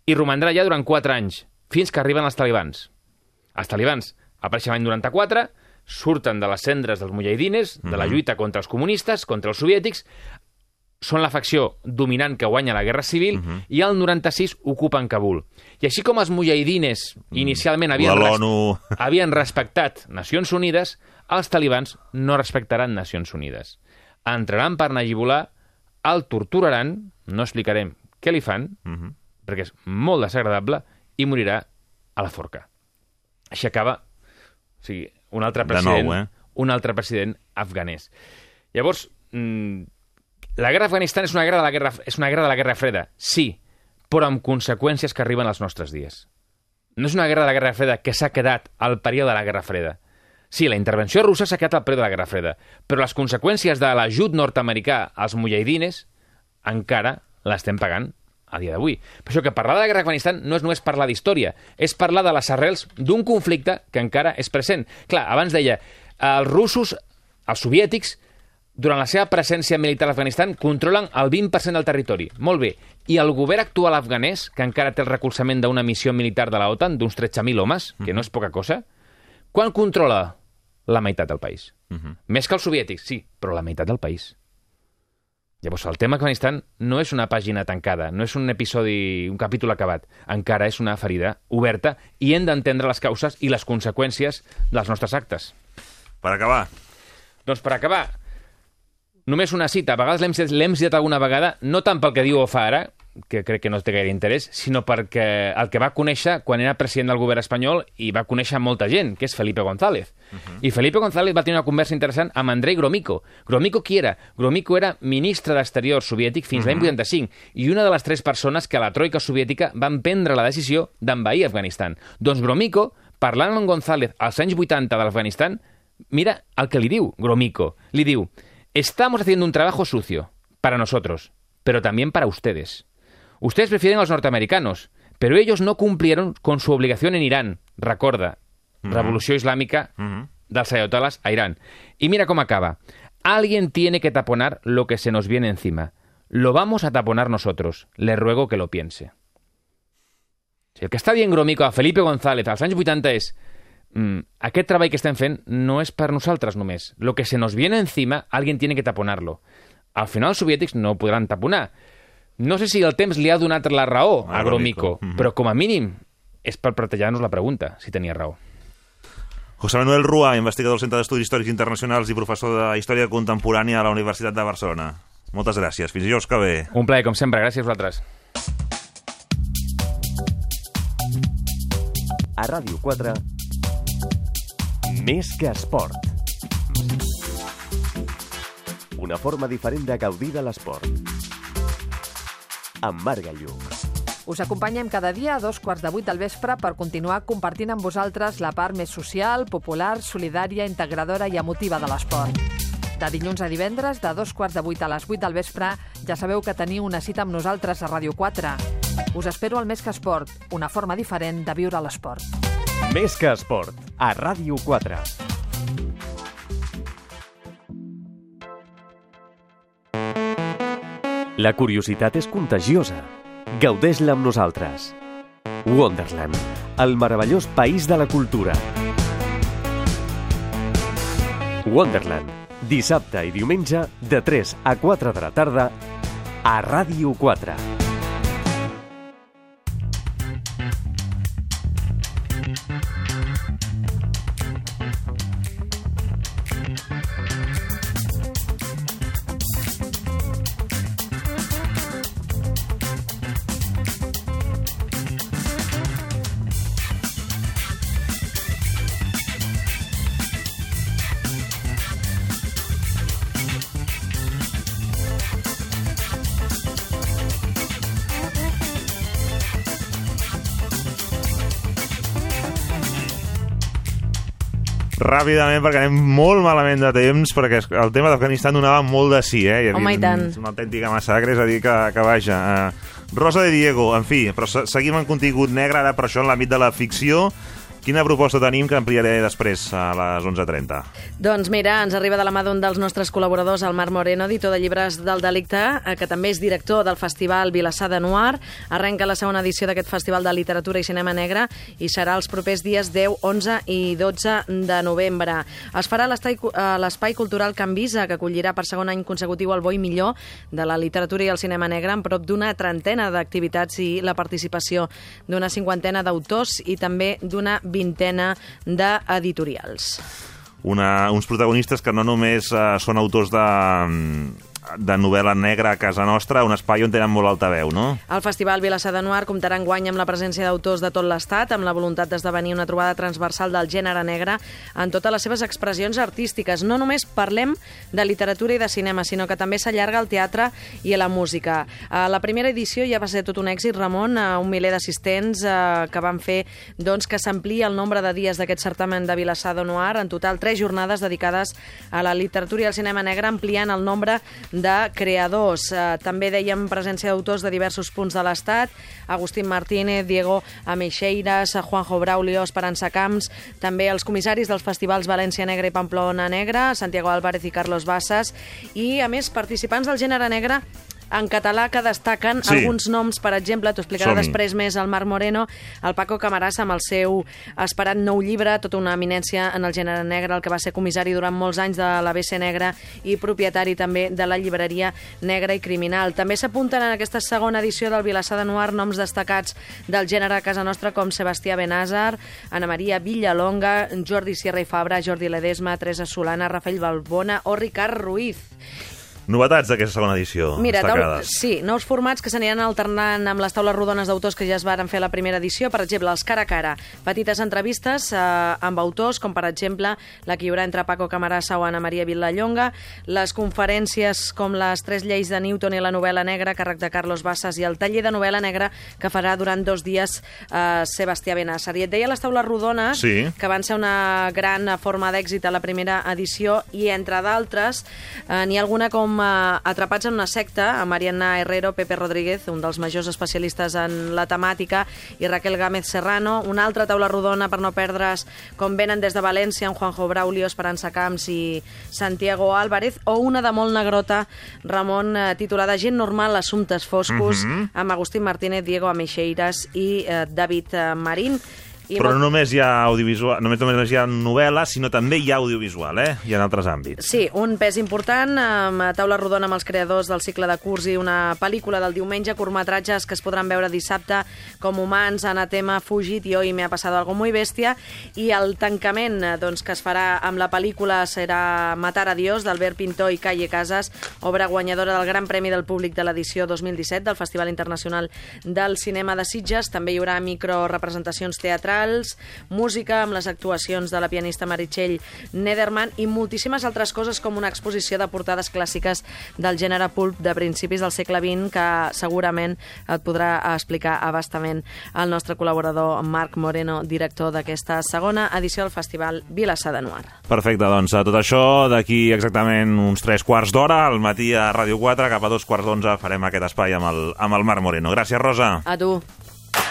i romandrà allà durant 4 anys, fins que arriben els talibans. Els talibans apareixen l'any 94, surten de les cendres dels mujahidines, de la lluita contra els comunistes, contra els soviètics, són la facció dominant que guanya la guerra civil i al 96 ocupen Kabul. I així com els mujahidines inicialment havien, res- *laughs* havien respectat Nacions Unides, els talibans no respectaran Nacions Unides. Entraran per Najibullah, el torturaran, no explicarem què li fan, Uh -huh. perquè és molt desagradable, i morirà a la forca. Així acaba o sigui, un altre De president, nou, eh? un altre president afganès. Llavors, mm, la guerra d'Afganistan és una guerra de la guerra és una guerra de la Guerra Freda, sí, però amb conseqüències que arriben als nostres dies. No és una guerra de la Guerra Freda que s'ha quedat al període de la Guerra Freda. Sí, la intervenció russa s'ha quedat al període de la Guerra Freda, però les conseqüències de l'ajut nord-americà als mujahidines encara l'estem pagant a dia d'avui. Per això que parlar de la guerra d'Afganistan no és només parlar d'història, és parlar de les arrels d'un conflicte que encara és present. Clar, abans deia, els russos, els soviètics, durant la seva presència militar a l'Afganistan, controlen el 20% del territori. Molt bé. I el govern actual afganès, que encara té el recolzament d'una missió militar de la OTAN, d'uns 13.000 homes, que no és poca cosa, quan controla la meitat del país? Uh -huh. Més que els soviètics, sí, però la meitat del país. Llavors, el tema Afganistan no és una pàgina tancada, no és un episodi, un capítol acabat. Encara és una ferida oberta i hem d'entendre les causes i les conseqüències dels nostres actes. Per acabar, Doncs per acabar, només una cita. A vegades l'hem citat alguna vegada, no tant pel que diu o fa ara, que crec que no té gaire interès, sinó perquè el que va conèixer quan era president del govern espanyol i va conèixer molta gent, que és Felipe González. Uh -huh. I Felipe González va tenir una conversa interessant amb Andrei Gromyko. Gromyko qui era? Gromyko era ministre d'Exterior soviètic fins uh -huh. l'any 85 i una de les tres persones que a la troika soviètica van prendre la decisió d'envair Afganistan. Doncs Gromyko, parlant amb González als anys 80 de l'Afganistan, mira el que li diu Gromyko. Li diu, estamos haciendo un trabajo sucio para nosotros, pero también para ustedes. Ustedes prefieren a los norteamericanos, pero ellos no cumplieron con su obligación en Irán. Recorda, revolució islàmica Mhm. dels ayatollahs a Irán. Y mira cómo acaba. Alguien tiene que taponar lo que se nos viene encima. Lo vamos a taponar nosotros. Le ruego que lo piense. Si el que està dient Gromyko a Felipe González als anys 80 és mm, aquest treball que estem fent no és per nosaltres només. Lo que se nos viene encima, alguien tiene que taponarlo. Al final els soviètics no ho podran taponar. No sé si el temps li ha donat la raó A Gromyko. Mhm. però com a mínim és per plantejar-nos la pregunta, si tenia raó. José Manuel Rua, investigador del Centre d'Estudis Històrics Internacionals i professor de Història Contemporània a la Universitat de Barcelona. Moltes gràcies. Fins dijous que ve. Un plaer, com sempre. Gràcies a vosaltres. A Ràdio 4, més que esport. Una forma diferent de gaudir de l'esport. Amb Marc Galluk. Us acompanyem cada dia a dos quarts de vuit del vespre per continuar compartint amb vosaltres la part més social, popular, solidària, integradora i emotiva de l'esport. De dilluns a divendres, de dos quarts de vuit a les vuit del vespre, ja sabeu que teniu una cita amb nosaltres a Ràdio 4. Us espero al Més que Esport, una forma diferent de viure l'esport. Més que esport. A Ràdio 4. La curiositat és contagiosa. Gaudeix-la amb nosaltres. Wonderland, el meravellós país de la cultura. Wonderland, dissabte i diumenge de 3 a 4 de la tarda a Ràdio 4. Ràpidament, perquè anem molt malament de temps, perquè el tema d'Afganistan donava molt de sí, eh? Hi havia Home, i tant. Una autèntica massacre, és a dir, que, que vaja... Uh, Rosa de Diego, en fi, però se- seguim en contingut negre, ara per això en l'àmbit de la ficció. Quina proposta tenim que ampliaré després a les 11.30? Doncs mira, ens arriba de la mà d'un dels nostres col·laboradors, el Marc Moreno, editor de llibres del delicte, eh, que també és director del Festival Vilassar de Noir. Arrenca la segona edició d'aquest Festival de Literatura i Cinema Negre i serà els propers dies 10, 11 i 12 de novembre. Es farà a l'Espai Cultural Can Visa, que acollirà per segon any consecutiu el bo i millor de la literatura i el cinema negre amb prop d'una trentena d'activitats i la participació d'una cinquantena d'autors i també d'una vintena d'editorials. Una, uns protagonistes que no només uh, són autors de, de novel·la negra a casa nostra, un espai on tenen molt alta veu, no? El Festival Vilassar de Noir comptarà enguany amb la presència d'autors de tot l'Estat, amb la voluntat d'esdevenir una trobada transversal del gènere negre en totes les seves expressions artístiques. No només parlem de literatura i de cinema, sinó que també s'allarga al teatre i a la música. A la primera edició ja va ser tot un èxit, Ramon, a un miler d'assistents eh, que van fer doncs, que s'amplia el nombre de dies d'aquest certamen de Vilassar de Noir. En total, tres jornades dedicades a la literatura i al cinema negre, ampliant el nombre de creadors. Eh, també dèiem presència d'autors de diversos punts de l'Estat, Agustín Martínez, Diego Ameixeiras, Juanjo Braulio, Esperança Camps, també els comissaris dels festivals València Negra i Pamplona Negra, Santiago Álvarez i Carlos Bassas, i, a més, participants del gènere negre en català que destaquen Sí. alguns noms, per exemple, t'ho explicarà després més el Marc Moreno, el Paco Camarasa amb el seu esperat nou llibre, tota una eminència en el gènere negre, el que va ser comissari durant molts anys de l'ABC Negra i propietari també de la llibreria Negra i Criminal. També s'apunten en aquesta segona edició del Vilassar de Noir noms destacats del gènere a casa nostra com Sebastià Benàzar, Ana Maria Villalonga, Jordi Sierra i Fabra, Jordi Ledesma, Teresa Solana, Rafael Balbona o Ricard Ruiz. Novetats d'aquesta segona edició. Mira, taul- sí, nous formats que s'aniran alternant amb les taules rodones d'autors que ja es varen fer a la primera edició. Per exemple, els cara a cara. Petites entrevistes eh, amb autors, com per exemple la que hi haurà entre Paco Camarasa o Ana Maria Vilallonga. Les conferències com les tres lleis de Newton i la novel·la negra, càrrec de Carlos Bassas, i el taller de novel·la negra que farà durant dos dies eh, Sebastià Benassa. I et deia les taules rodones, Sí. que van ser una gran forma d'èxit a la primera edició i, entre d'altres, eh, n'hi ha alguna com eh, Atrapats en una secta, amb Mariana Herrero, Pepe Rodríguez, un dels majors especialistes en la temàtica, i Raquel Gámez Serrano. Una altra taula rodona per no perdre's com venen des de València, amb Juanjo Braulio, Esperança Camps i Santiago Álvarez, o una de molt negrota, Ramon, eh, titulada Gent normal, assumptes foscos, amb Agustín Martínez, Diego Ameixeiras i eh, David Marín. I Però no només hi ha audiovisual, només, només hi ha novel·la, sinó també hi ha audiovisual, eh? I en altres àmbits. Sí, un pes important, amb taula rodona amb els creadors del cicle de curs i una pel·lícula del diumenge, curtmetratges que es podran veure dissabte com Humans, Anatema, Fugit i Hoy me ha pasado algo muy bestia, i el tancament doncs, que es farà amb la pel·lícula serà Matar a Dios, d'Albert Pintor i Calle Casas, obra guanyadora del Gran Premi del Públic de l'edició 2017 del Festival Internacional del Cinema de Sitges. També hi haurà microrepresentacions teatrals, música amb les actuacions de la pianista Meritxell Nederman i moltíssimes altres coses com una exposició de portades clàssiques del gènere pulp de principis del segle XX que segurament et podrà explicar abastament el nostre col·laborador Marc Moreno, director d'aquesta segona edició del Festival Vilassar de Noir. Perfecte, doncs a tot això, d'aquí exactament uns tres quarts d'hora, al matí a Ràdio 4, cap a dos quarts d'onze farem aquest espai amb el, amb el Marc Moreno. Gràcies, Rosa. A tu.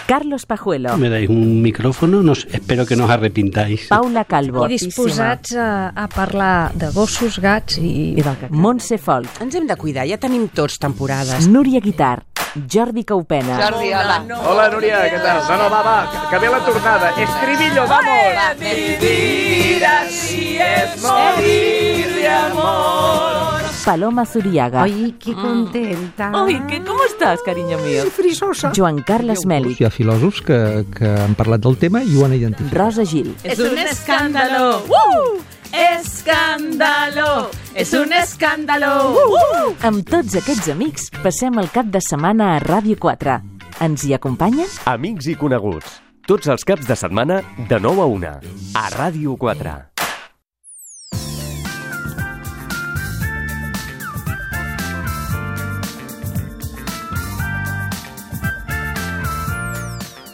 Carlos Pajuelo, Me dais un micrófono, no sé, espero que no os arrepintáis. Paula Calvo, I disposats a, a parlar de gossos, gats i... i del Montse Folk, Ens hem de cuidar, ja tenim tots temporades. Núria Guitar, Jordi Caupena, Jordi, hola. Hola, Núria, què tal? No, no, va, va, que, ve la tornada. Estribillo, vamos! Paloma Zuriaga. Ay, qué contenta. Ay, ¿qué, ¿cómo estás, cariño mío? frisosa. Joan Carles Mèlic, Hi ha filòsofs que, que han parlat del tema i ho han identificat. Rosa Gil, Es un escándalo. ¡Uh! Escándalo. Es un escándalo. ¡Uh! Amb tots aquests amics passem el cap de setmana a Ràdio 4. Ens hi acompanyen? Amics i coneguts. Tots els caps de setmana de 9 a 1 a Ràdio 4.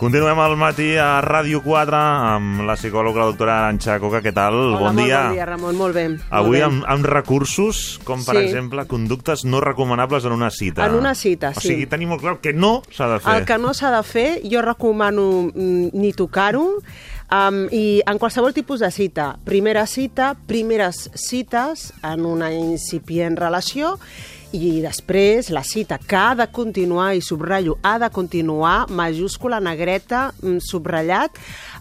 Continuem al matí a Ràdio 4 amb la psicòloga, la doctora Aranxa Coca. Què tal? Hola, bon dia. Bon dia, Ramon, molt bé. Avui molt bé. amb, amb recursos, com per Sí. exemple conductes no recomanables en una cita. En una cita, O sí. sigui, tenim molt clar que no s'ha de fer. El que no s'ha de fer, jo recomano mm, ni tocar-ho, um, i en qualsevol tipus de cita. Primera cita, primeres cites en una incipient relació, i després la cita que ha de continuar, i subratllo, ha de continuar, majúscula, negreta, mm, subratllat,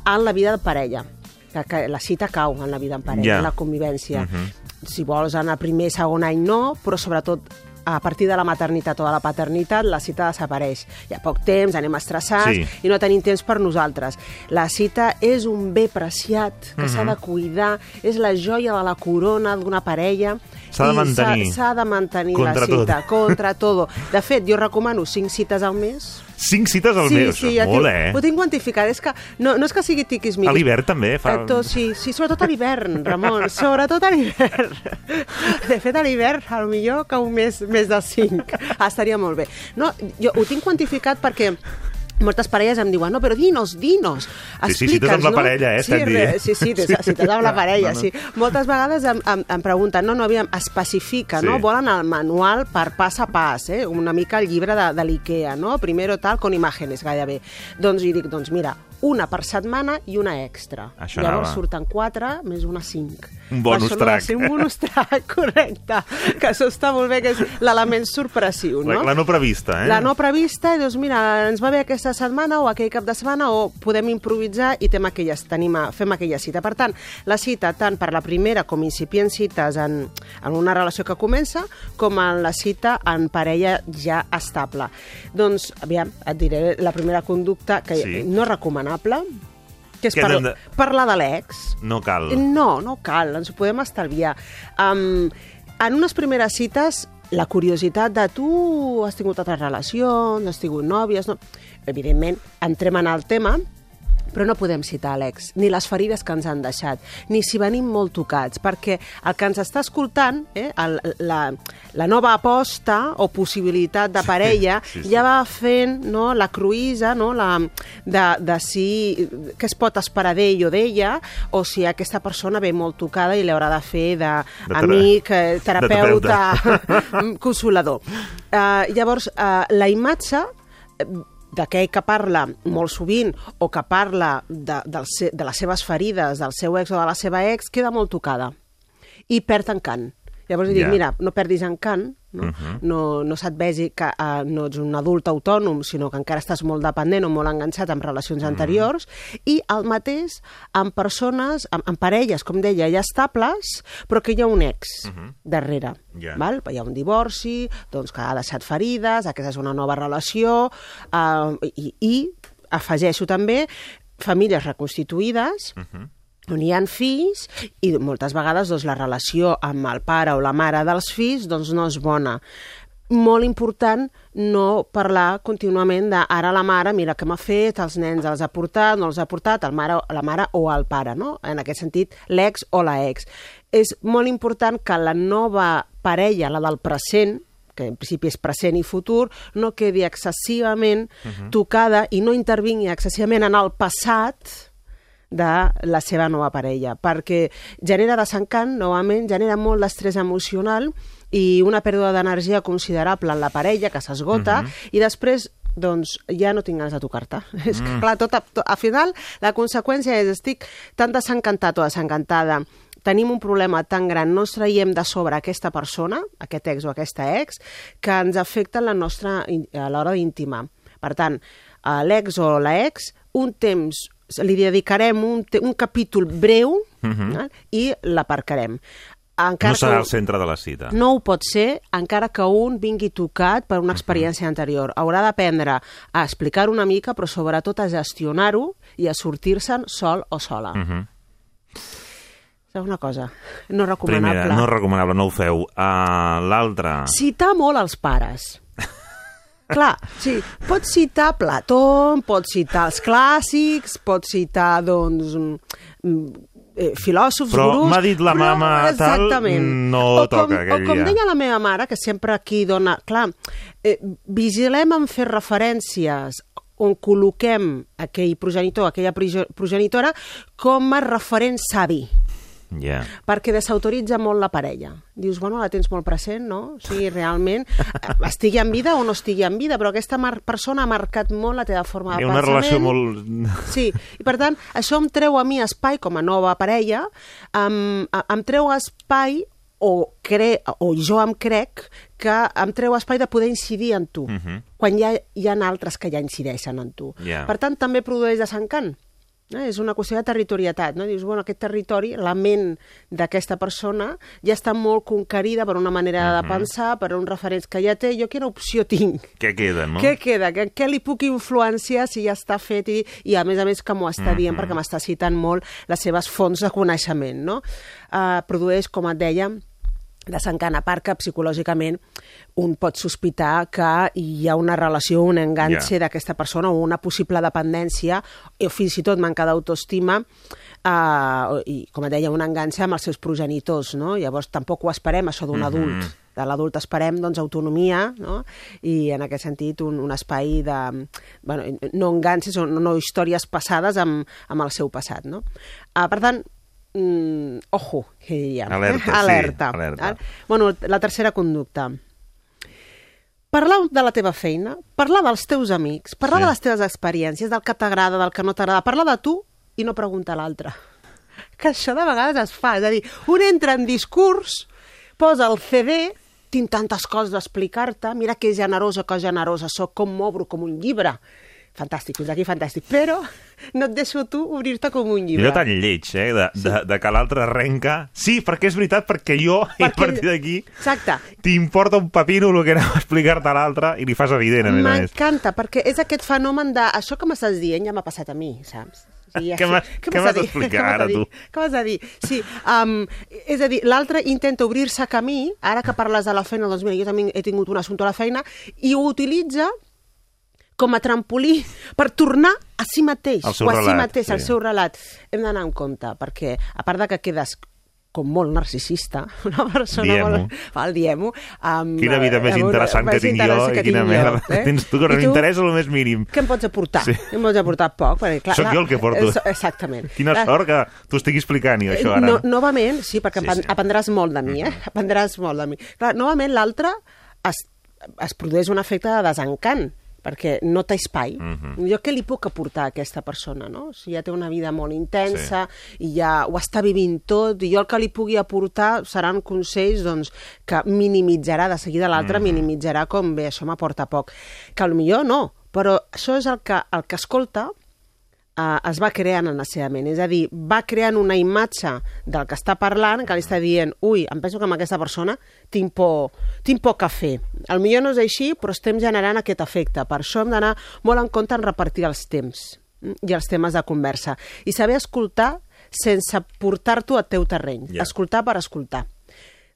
en la vida de parella. Que, que la cita cau en la vida en parella, en la convivència. Mhm. Si vols el primer, segon any no, però sobretot a partir de la maternitat o de la paternitat la cita desapareix. Hi ha poc temps, anem estressats Sí. i no tenim temps per nosaltres. La cita és un bé preciat que s'ha Mhm. de cuidar, és la joia de la corona d'una parella S'ha de mantenir. s'ha- de mantenir Contra la cita, tot. *laughs* contra todo. De fet, jo recomano cinc cites al mes. Cinc cites al sí, mes. sí, ja Molt, tinc, eh? ho tinc quantificat. És que no, no és que sigui tiquismiquis. A l'hivern també fa... Eh, tot, sí, sí, sobretot a l'hivern, Ramon, *laughs* sobretot a l'hivern. De fet, a l'hivern, a lo millor que un mes més de 5. Ah, estaria molt bé. No, jo ho tinc quantificat perquè moltes parelles em diuen, no, però dinos, dinos, Sí, sí, cites amb la parella, eh, Sí, estem re, dient. sí, sí, Sí. cites amb la parella, *laughs* No, no. sí. Moltes vegades em, em, em pregunten, no, no, aviam, especifica, Sí. no? Volen el manual per pas a pas, eh? Una mica el llibre de, de l'IKEA, no? Primero tal, con imágenes, gairebé. Doncs jo dic, doncs mira, una per setmana i una extra. Això Llavors anava. surten quatre més una cinc. Un bonus track. ser un bonus track, correcte. Que això està molt bé, que és l'element sorpressiu, no? La, no prevista, eh? La no prevista, i doncs mira, ens va bé aquesta setmana o aquell cap de setmana o podem improvisar i tem aquelles, tenim, fem aquella cita. Per tant, la cita, tant per la primera com incipients cites en, en una relació que comença, com en la cita en parella ja estable. Doncs, aviam, et diré la primera conducta que Sí. no és recomanable, que és Què par de- parlar de l'ex. No cal. No, no cal, ens ho podem estalviar. Um, en unes primeres cites la curiositat de tu has tingut altres relacions, has tingut nòvies... No? Evidentment, entrem en el tema, però no podem citar l'ex, ni les ferides que ens han deixat, ni si venim molt tocats, perquè el que ens està escoltant, eh, el, la, la nova aposta o possibilitat de parella, sí, sí, sí. ja va fent no, la cruïsa no, la, de, de si què es pot esperar d'ell o d'ella, o si aquesta persona ve molt tocada i l'haurà de fer d'amic, eh, terapeuta, *laughs* consolador. Uh, llavors, uh, la imatge d'aquell que parla molt sovint o que parla de, de, de les seves ferides, del seu ex o de la seva ex, queda molt tocada i perd encant. Llavors yeah. dic, mira, no perdis encant, no, uh mhm. -huh. no, no se't vegi que uh, no ets un adult autònom, sinó que encara estàs molt dependent o molt enganxat amb relacions uh mhm. -huh. anteriors, i el mateix amb persones, amb, amb parelles, com deia, ja estables, però que hi ha un ex uh mhm. -huh. darrere. Yeah. Val? Hi ha un divorci, doncs, que ha deixat ferides, aquesta és una nova relació, uh, i, i afegeixo també famílies reconstituïdes, uh -huh on hi ha fills i moltes vegades doncs, la relació amb el pare o la mare dels fills doncs, no és bona molt important no parlar contínuament de ara la mare, mira què m'ha fet, els nens els ha portat, no els ha portat, el mare, la mare o el pare, no? En aquest sentit, l'ex o la ex. És molt important que la nova parella, la del present, que en principi és present i futur, no quedi excessivament uh -huh. tocada i no intervingui excessivament en el passat, de la seva nova parella, perquè genera desencant, novament, genera molt d'estrès emocional i una pèrdua d'energia considerable en la parella, que s'esgota, uh mhm. -huh. i després doncs ja no tinc ganes de tocar-te. Mm. *laughs* És que, mm. clar, tot, tot, al final la conseqüència és estic tan desencantat o desencantada tenim un problema tan gran, no ens traiem de sobre aquesta persona, aquest ex o aquesta ex, que ens afecta la nostra, a l'hora d'íntima. Per tant, l'ex o la ex, un temps li dedicarem un, un capítol breu uh mhm. -huh. eh, i l'aparcarem. Encara no serà el centre de la cita. No ho pot ser, encara que un vingui tocat per una mhm. experiència uh -huh. anterior. Haurà d'aprendre a explicar una mica, però sobretot a gestionar-ho i a sortir-se'n sol o sola. Uh mhm. -huh. Una cosa? No recomanable. Primera, no recomanable, no ho feu. Uh, L'altra... Citar molt els pares. Clar, sí, pots citar Plató, pots citar els clàssics, pots citar, doncs, mm, eh, filòsofs, però gurus... Però m'ha dit la però, mama tal, no o com, toca aquell O com dia. deia la meva mare, que sempre aquí dona... Clar, eh, vigilem en fer referències on col·loquem aquell progenitor, aquella progenitora, com a referent savi. Yeah. Perquè desautoritza molt la parella. Dius, bueno, la tens molt present, no? O sigui, realment, eh, estigui en vida o no estigui en vida, però aquesta persona ha marcat molt la teva forma de pensament. una relació molt... Sí, i per tant, això em treu a mi espai com a nova parella, em, em treu espai o, cre o jo em crec que em treu espai de poder incidir en tu, uh mhm. -huh. quan hi ha, hi ha altres que ja incideixen en tu. Yeah. Per tant, també produeix desencant. Eh? És una qüestió de territorietat. No? Dius, bueno, aquest territori, la ment d'aquesta persona ja està molt conquerida per una manera uh -huh. de mhm. pensar, per uns referents que ja té. Jo quina opció tinc? Què queda, no? Què queda? Què, què li puc influenciar si ja està fet i, i a més a més que m'ho està uh -huh. dient perquè m'està citant molt les seves fonts de coneixement, no? Uh, produeix, com et deia, desencant, a part que psicològicament un pot sospitar que hi ha una relació, un enganxe yeah. d'aquesta persona o una possible dependència o fins i tot manca d'autoestima eh, i, com et deia, un enganxe amb els seus progenitors, no? Llavors tampoc ho esperem, això d'un mm -hmm. adult. De l'adult esperem doncs, autonomia no? i en aquest sentit un, un espai de... Bueno, no enganxes o no, no històries passades amb, amb el seu passat. No? Uh, per tant, mm, ojo, que diríem. Alerta, alerta. *laughs* Sí, alerta. Bueno, la tercera conducta. Parlar de la teva feina, parlar dels teus amics, parlar sí. de les teves experiències, del que t'agrada, del que no t'agrada, parlar de tu i no preguntar a l'altre. *laughs* Que això de vegades es fa, és a dir, un entra en discurs, posa el CD, tinc tantes coses d'explicar-te, mira que generosa, que generosa sóc, com m'obro com un llibre fantàstic, fins aquí fantàstic, però no et deixo tu obrir-te com un llibre. Jo tan lleig, eh, de, sí. de, de que l'altre arrenca... Sí, perquè és veritat, perquè jo, perquè... a partir d'aquí, t'importa un papino el que anava a explicar-te a l'altre i li fas evident, a més a més. M'encanta, perquè és aquest fenomen de... Això que m'estàs dient ja m'ha passat a mi, saps? ja Què m'has- m'has d'explicar m'has ara, de tu? Què vas a dir? Sí, um, és a dir, l'altre intenta obrir-se camí, ara que parles de la feina, doncs mira, jo també he tingut un assumpte a la feina, i ho utilitza com a trampolí per tornar a si mateix, o a si mateix, sí. al seu relat. Hem d'anar en compte, perquè a part de que quedes com molt narcisista, *laughs* una persona Diem-ho. molt... Val, diem-ho. Quina vida més interessant que tinc jo i quina merda. Tens tu que no m'interessa el més mínim. Què em pots aportar? Sí. Em pots aportar poc. Perquè, clar, Sóc jo el que porto. Exactament. Quina Clar, sort que t'ho estigui explicant, jo, això, ara. No, novament, sí, perquè Sí, sí, sí. sí. aprendràs molt de mi, eh? Aprendràs molt de mi. Clar, novament l'altre es, es produeix un efecte de desencant perquè no té espai. Mhm. -huh. Jo què li puc aportar a aquesta persona, no? Si ja té una vida molt intensa sí. i ja ho està vivint tot, i jo el que li pugui aportar seran consells doncs, que minimitzarà, de seguida l'altre uh -huh. minimitzarà com, bé, això m'aporta poc. Que potser no, però això és el que, el que escolta eh, es va creant en la seva ment. És a dir, va creant una imatge del que està parlant que li està dient ui, em penso que amb aquesta persona tinc por, tinc poc a fer. El millor no és així, però estem generant aquest efecte. Per això hem d'anar molt en compte en repartir els temps mm, i els temes de conversa. I saber escoltar sense portar-t'ho a teu terreny. Ja. Escoltar per escoltar.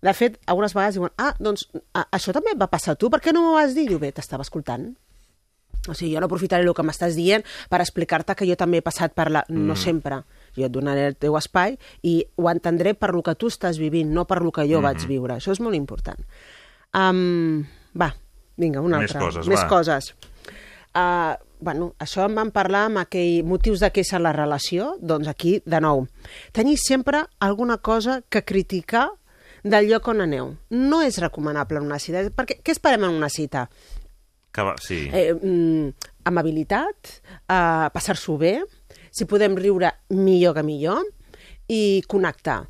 De fet, algunes vegades diuen, ah, doncs a, això també et va passar a tu, per què no m'ho vas dir? Diu, bé, t'estava escoltant. O sigui, jo no aprofitaré el que m'estàs dient per explicar-te que jo també he passat per la... Mm. No sempre. Jo et donaré el teu espai i ho entendré per lo que tu estàs vivint, no per lo que jo mm -hmm. vaig viure. Això és molt important. Um, va, vinga, una Més altra. coses, Més va. coses. Uh, bueno, això em van parlar amb aquell motius de queixa en la relació, doncs aquí, de nou, tenir sempre alguna cosa que criticar del lloc on aneu. No és recomanable en una cita, perquè què esperem en una cita? Que va, sí. eh, mm, amabilitat, eh, passar-s'ho bé, si podem riure millor que millor, i connectar.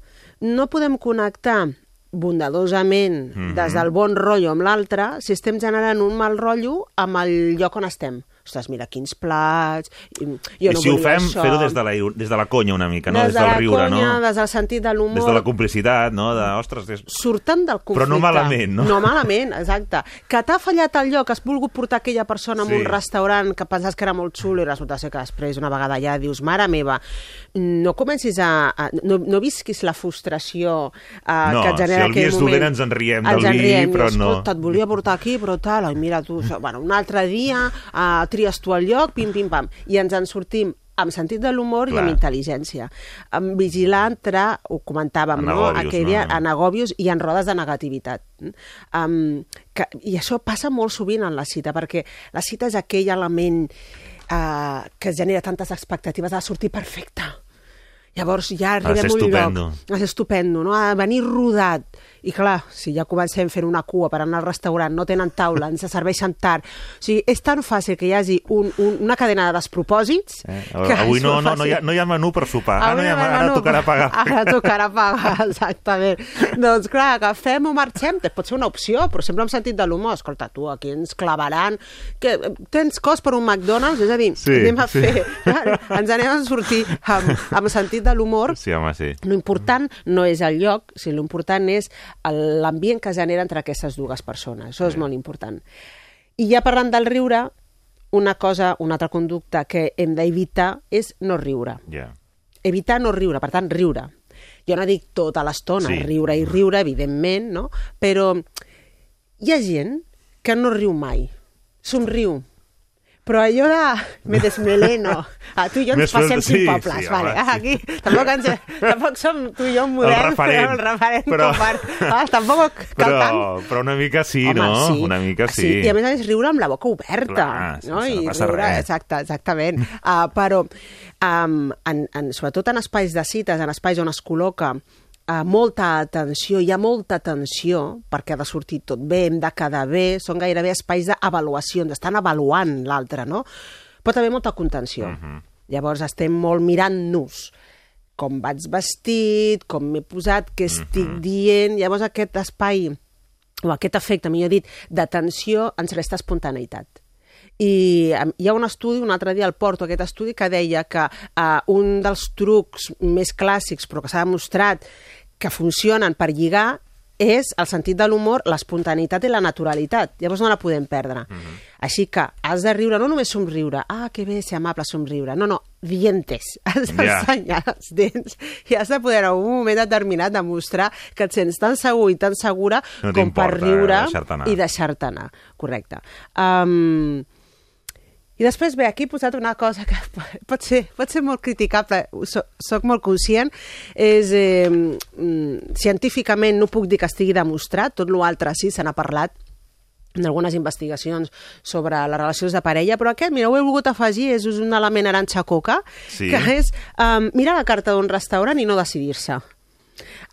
No podem connectar bondadosament, mm Mhm. -hmm. des del bon rotllo amb l'altre, si estem generant un mal rotllo amb el lloc on estem. Ostres, mira quins plats... I, jo I no si ho fem, fer-ho des, de la, des de la conya una mica, no? des, Des, de del riure, conya, no? des del sentit de l'humor. Des de la complicitat, no? De, ostres, des... surten del conflicte. Però no malament, no? No malament, exacte. Que t'ha fallat el lloc, has volgut portar aquella persona a Sí. un restaurant que pensaves que era molt xulo i resulta ser que després, una vegada allà, dius, mare meva, no comencis a... a no, no visquis la frustració uh, No, que et genera si el vi aquell és moment. dolent ens en riem Ens del vi, però i, no. Escolta, et volia portar aquí, però tal, ai, mira tu, bueno, un altre dia uh, tries tu el lloc, pim, pim, pam. I ens en sortim amb sentit de l'humor i amb intel·ligència. Amb vigilar entre, ho comentàvem, En no? agòbios, Aquell dia, no? en agòbios i en rodes de negativitat. Um, que, I això passa molt sovint en la cita, perquè la cita és aquell element uh, que genera tantes expectatives, de sortir perfecta. Llavors ja arribem a un estupendo. lloc. Ha de ser estupendo, no? Ha venir rodat. I clar, si ja comencem fent una cua per anar al restaurant, no tenen taula, ens serveixen tard. O sigui, és tan fàcil que hi hagi un, un, una cadena de despropòsits... Eh? que Avui no, no, no, hi ha, no hi ha menú per sopar. Ah, no Avui hi ha, no hi ha ara menú. tocarà pagar. Ara tocarà pagar, *laughs* exactament. doncs clar, agafem o marxem, pot ser una opció, però sempre amb sentit de l'humor. Escolta, tu, aquí ens clavaran... Que, tens cos per un McDonald's? És a dir, Sí, anem a sí. fer... Ens anem a sortir amb, amb sentit de l'humor Sí, home, sí. lo important no és el lloc, sinó l'important és l'ambient que genera entre aquestes dues persones. Això és molt important. I ja parlant del riure, una cosa, una altra conducta que hem d'evitar és no riure. Ja. Evitar no riure, per tant, riure. Jo no dic tota l'estona sí. riure i riure, evidentment, no? Però hi ha gent que no riu mai, somriu. Però allò de... Me desmeleno. Ah, tu i jo ens Més passem sí, pobles, sí, vale. home, Ah, sí. aquí tampoc, ens, tampoc som tu i jo model, referent. però el referent Però- com per... Ah, tampoc cal Però, tant. però una mica sí, Home, no? sí. Una mica sí. I a més a més riure amb la boca oberta. Clar, no? I no passa riure, res. Exacte, exactament. Uh, però, um, en, en, sobretot en espais de cites, en espais on es col·loca uh, molta atenció, hi ha molta atenció perquè ha de sortir tot bé, hem de quedar bé, són gairebé espais d'avaluació, ens estan avaluant l'altre, no? Però també molta contenció. Uh -huh. Llavors estem molt mirant-nos com vaig vestit, com m'he posat, què estic uh -huh. dient... Llavors aquest espai, o aquest efecte, millor dit, d'atenció, ens resta espontaneïtat. I hi ha un estudi, un altre dia al Porto, aquest estudi que deia que uh, un dels trucs més clàssics, però que s'ha demostrat que funcionen per lligar, és el sentit de l'humor, l'espontaneïtat i la naturalitat. Llavors no la podem perdre. Uh -huh. Així que has de riure, no només somriure, ah, que bé, ser amable, somriure. No, no, dientes. *laughs* Has d'ensenyar yeah. els dents i has de poder en un moment determinat demostrar que et sents tan segur i tan segura no com per riure deixar i deixar-te anar. Correcte. Um, i després, bé, aquí he posat una cosa que *laughs* pot ser, pot ser molt criticable, soc, soc molt conscient, és eh, científicament no puc dir que estigui demostrat, tot l'altre sí, se n'ha parlat, en algunes investigacions sobre les relacions de parella, però aquest, mira, ho he volgut afegir, és un element aranxa coca, sí. que és um, mirar la carta d'un restaurant i no decidir-se.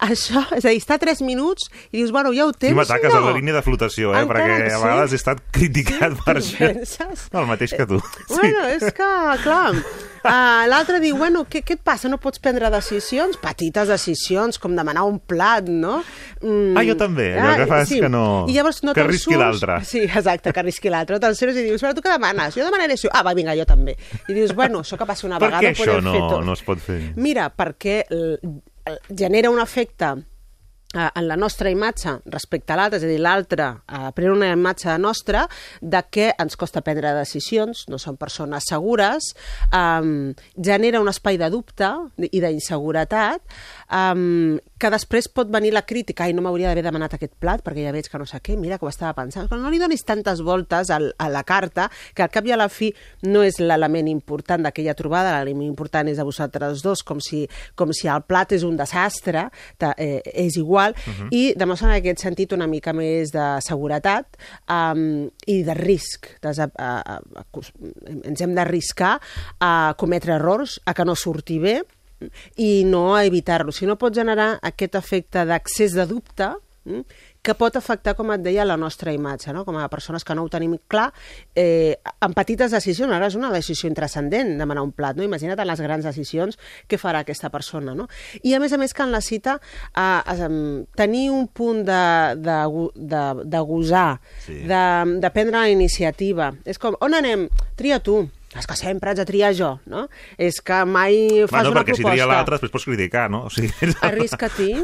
Això, és a dir, està 3 minuts i dius, bueno, ja ho tens, I m'ataques no? a la línia de flotació, eh? Encara perquè a sí? vegades he estat criticat Sí, per això. *laughs* penses? No, el mateix que tu. Bueno, és que, clar, uh, l'altre diu, bueno, què, què et passa? No pots prendre decisions? Petites decisions, com demanar un plat, no? Mm, Ah, jo també, allò que fas que no- I llavors no que arrisqui l'altre. Sí, exacte, que arrisqui l'altre. Te'n surts i dius, però tu què demanes? Jo demanaré això. Ah, va, vinga, jo també. I dius, bueno, això que passa una Per vegada què ho això no, no es pot fer? Mira, perquè genera un efecte eh, en la nostra imatge respecte a l'altre, és a dir, l'altre eh, pren una imatge nostra de que ens costa prendre decisions, no som persones segures, eh, genera un espai de dubte i d'inseguretat, eh, que després pot venir la crítica, ai, no m'hauria d'haver demanat aquest plat perquè ja veig que no sé què, mira que ho estava pensant. Però no li donis tantes voltes al, a la carta que al cap i a la fi no és l'element important d'aquella trobada, l'element important és a vosaltres dos, com si, com si el plat és un desastre, ta, eh, és igual, uh -huh. i demostra en aquest sentit una mica més de seguretat um, i de risc. Des, a, a, a, a, ens hem d'arriscar a cometre errors, a que no surti bé, i no a evitar-lo. Si no pot generar aquest efecte d'accés de dubte mm, que pot afectar, com et deia, la nostra imatge, no? com a persones que no ho tenim clar, eh, en petites decisions, ara és una decisió intrascendent demanar un plat, no? imagina't en les grans decisions què farà aquesta persona. No? I a més a més que en la cita eh, eh, tenir un punt de, de, de, de gosar, Sí. de, de prendre la iniciativa. És com, on anem? Tria tu. És que sempre haig de triar jo, no? És que mai fas Bueno, una perquè si proposta. tria l'altre després pots criticar, no? O sigui, Arrisca-t'hi,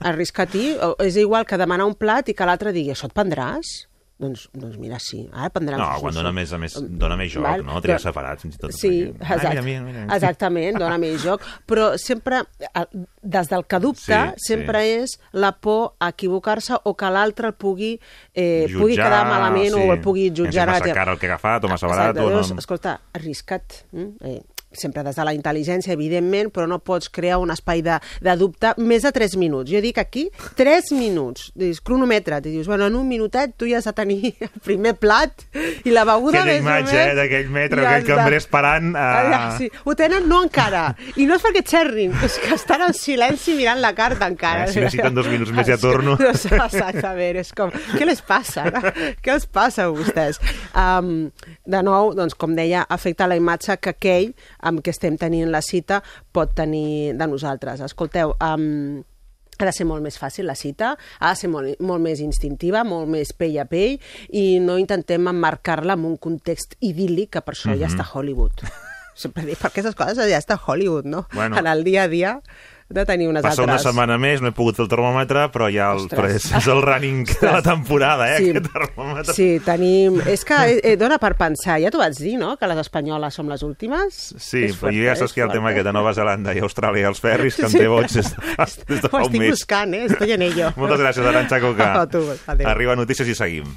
arrisca-t'hi. És igual que demanar un plat i que l'altre digui, això et prendràs? Doncs, doncs mira, sí. Ara prendràs... No, quan dona més, a més, dona més joc, Val, no? Triar però- separat, fins i tot. Sí, exacte, Ai, mira, mira, mira. exactament, dona *laughs* més joc, però sempre, eh, des del que dubta, Sí, sempre és la por a equivocar-se o que l'altre el pugui, eh, Jutjar, pugui quedar malament sí. o el pugui jutjar. És massa car el que ha agafat, o massa barat, Exacte, o no- llavors, Escolta, arrisca't. Mm? Eh, sempre des de la intel·ligència, evidentment, però no pots crear un espai de, de dubte més de 3 minuts. Jo dic aquí 3 minuts. Dius, cronometra't, i dius, bueno, en un minutet tu ja has de tenir *laughs* el primer plat i la beguda Aquella més o imatge, menys, eh, d'aquell metre, ja aquell cambrer esperant... Uh... Allà, sí. Ho tenen no encara. I no és perquè xerrin, és que estan en silenci mirant la carta encara. Eh, si necessiten dos minuts més ja torno. No, exactament, és com, què les passa? No? Què els passa a vostès? Um, de nou, doncs, com deia, afecta la imatge que aquell amb què estem tenint la cita pot tenir de nosaltres. Escolteu, um, ha de ser molt més fàcil la cita, ha de ser molt, molt més instintiva, molt més pell a pell, i no intentem emmarcar-la en un context idíl·lic, que per això ja Mhm. està Hollywood. Sempre dic, perquè aquestes coses ja està Hollywood, no? Bueno. en el dia a dia de tenir unes Passa una altres... setmana més, no he pogut fer el termòmetre, però ja el, Ostres. però és, és el running de la temporada, eh, Sí. aquest termòmetre. Sí, tenim... És que eh, eh, dona per pensar, ja t'ho vaig dir, no?, que les espanyoles som les últimes. Sí, És però jo ja saps que hi ha el tema aquest de Nova Zelanda i Austràlia i els ferris, que Sí. té boig des de, fa- *laughs* des de Ho fa un estic mes. buscant, eh? Estoy en ello. Moltes gràcies, Aranxa Coca. *laughs* A tu, adéu. Arriba Notícies i seguim.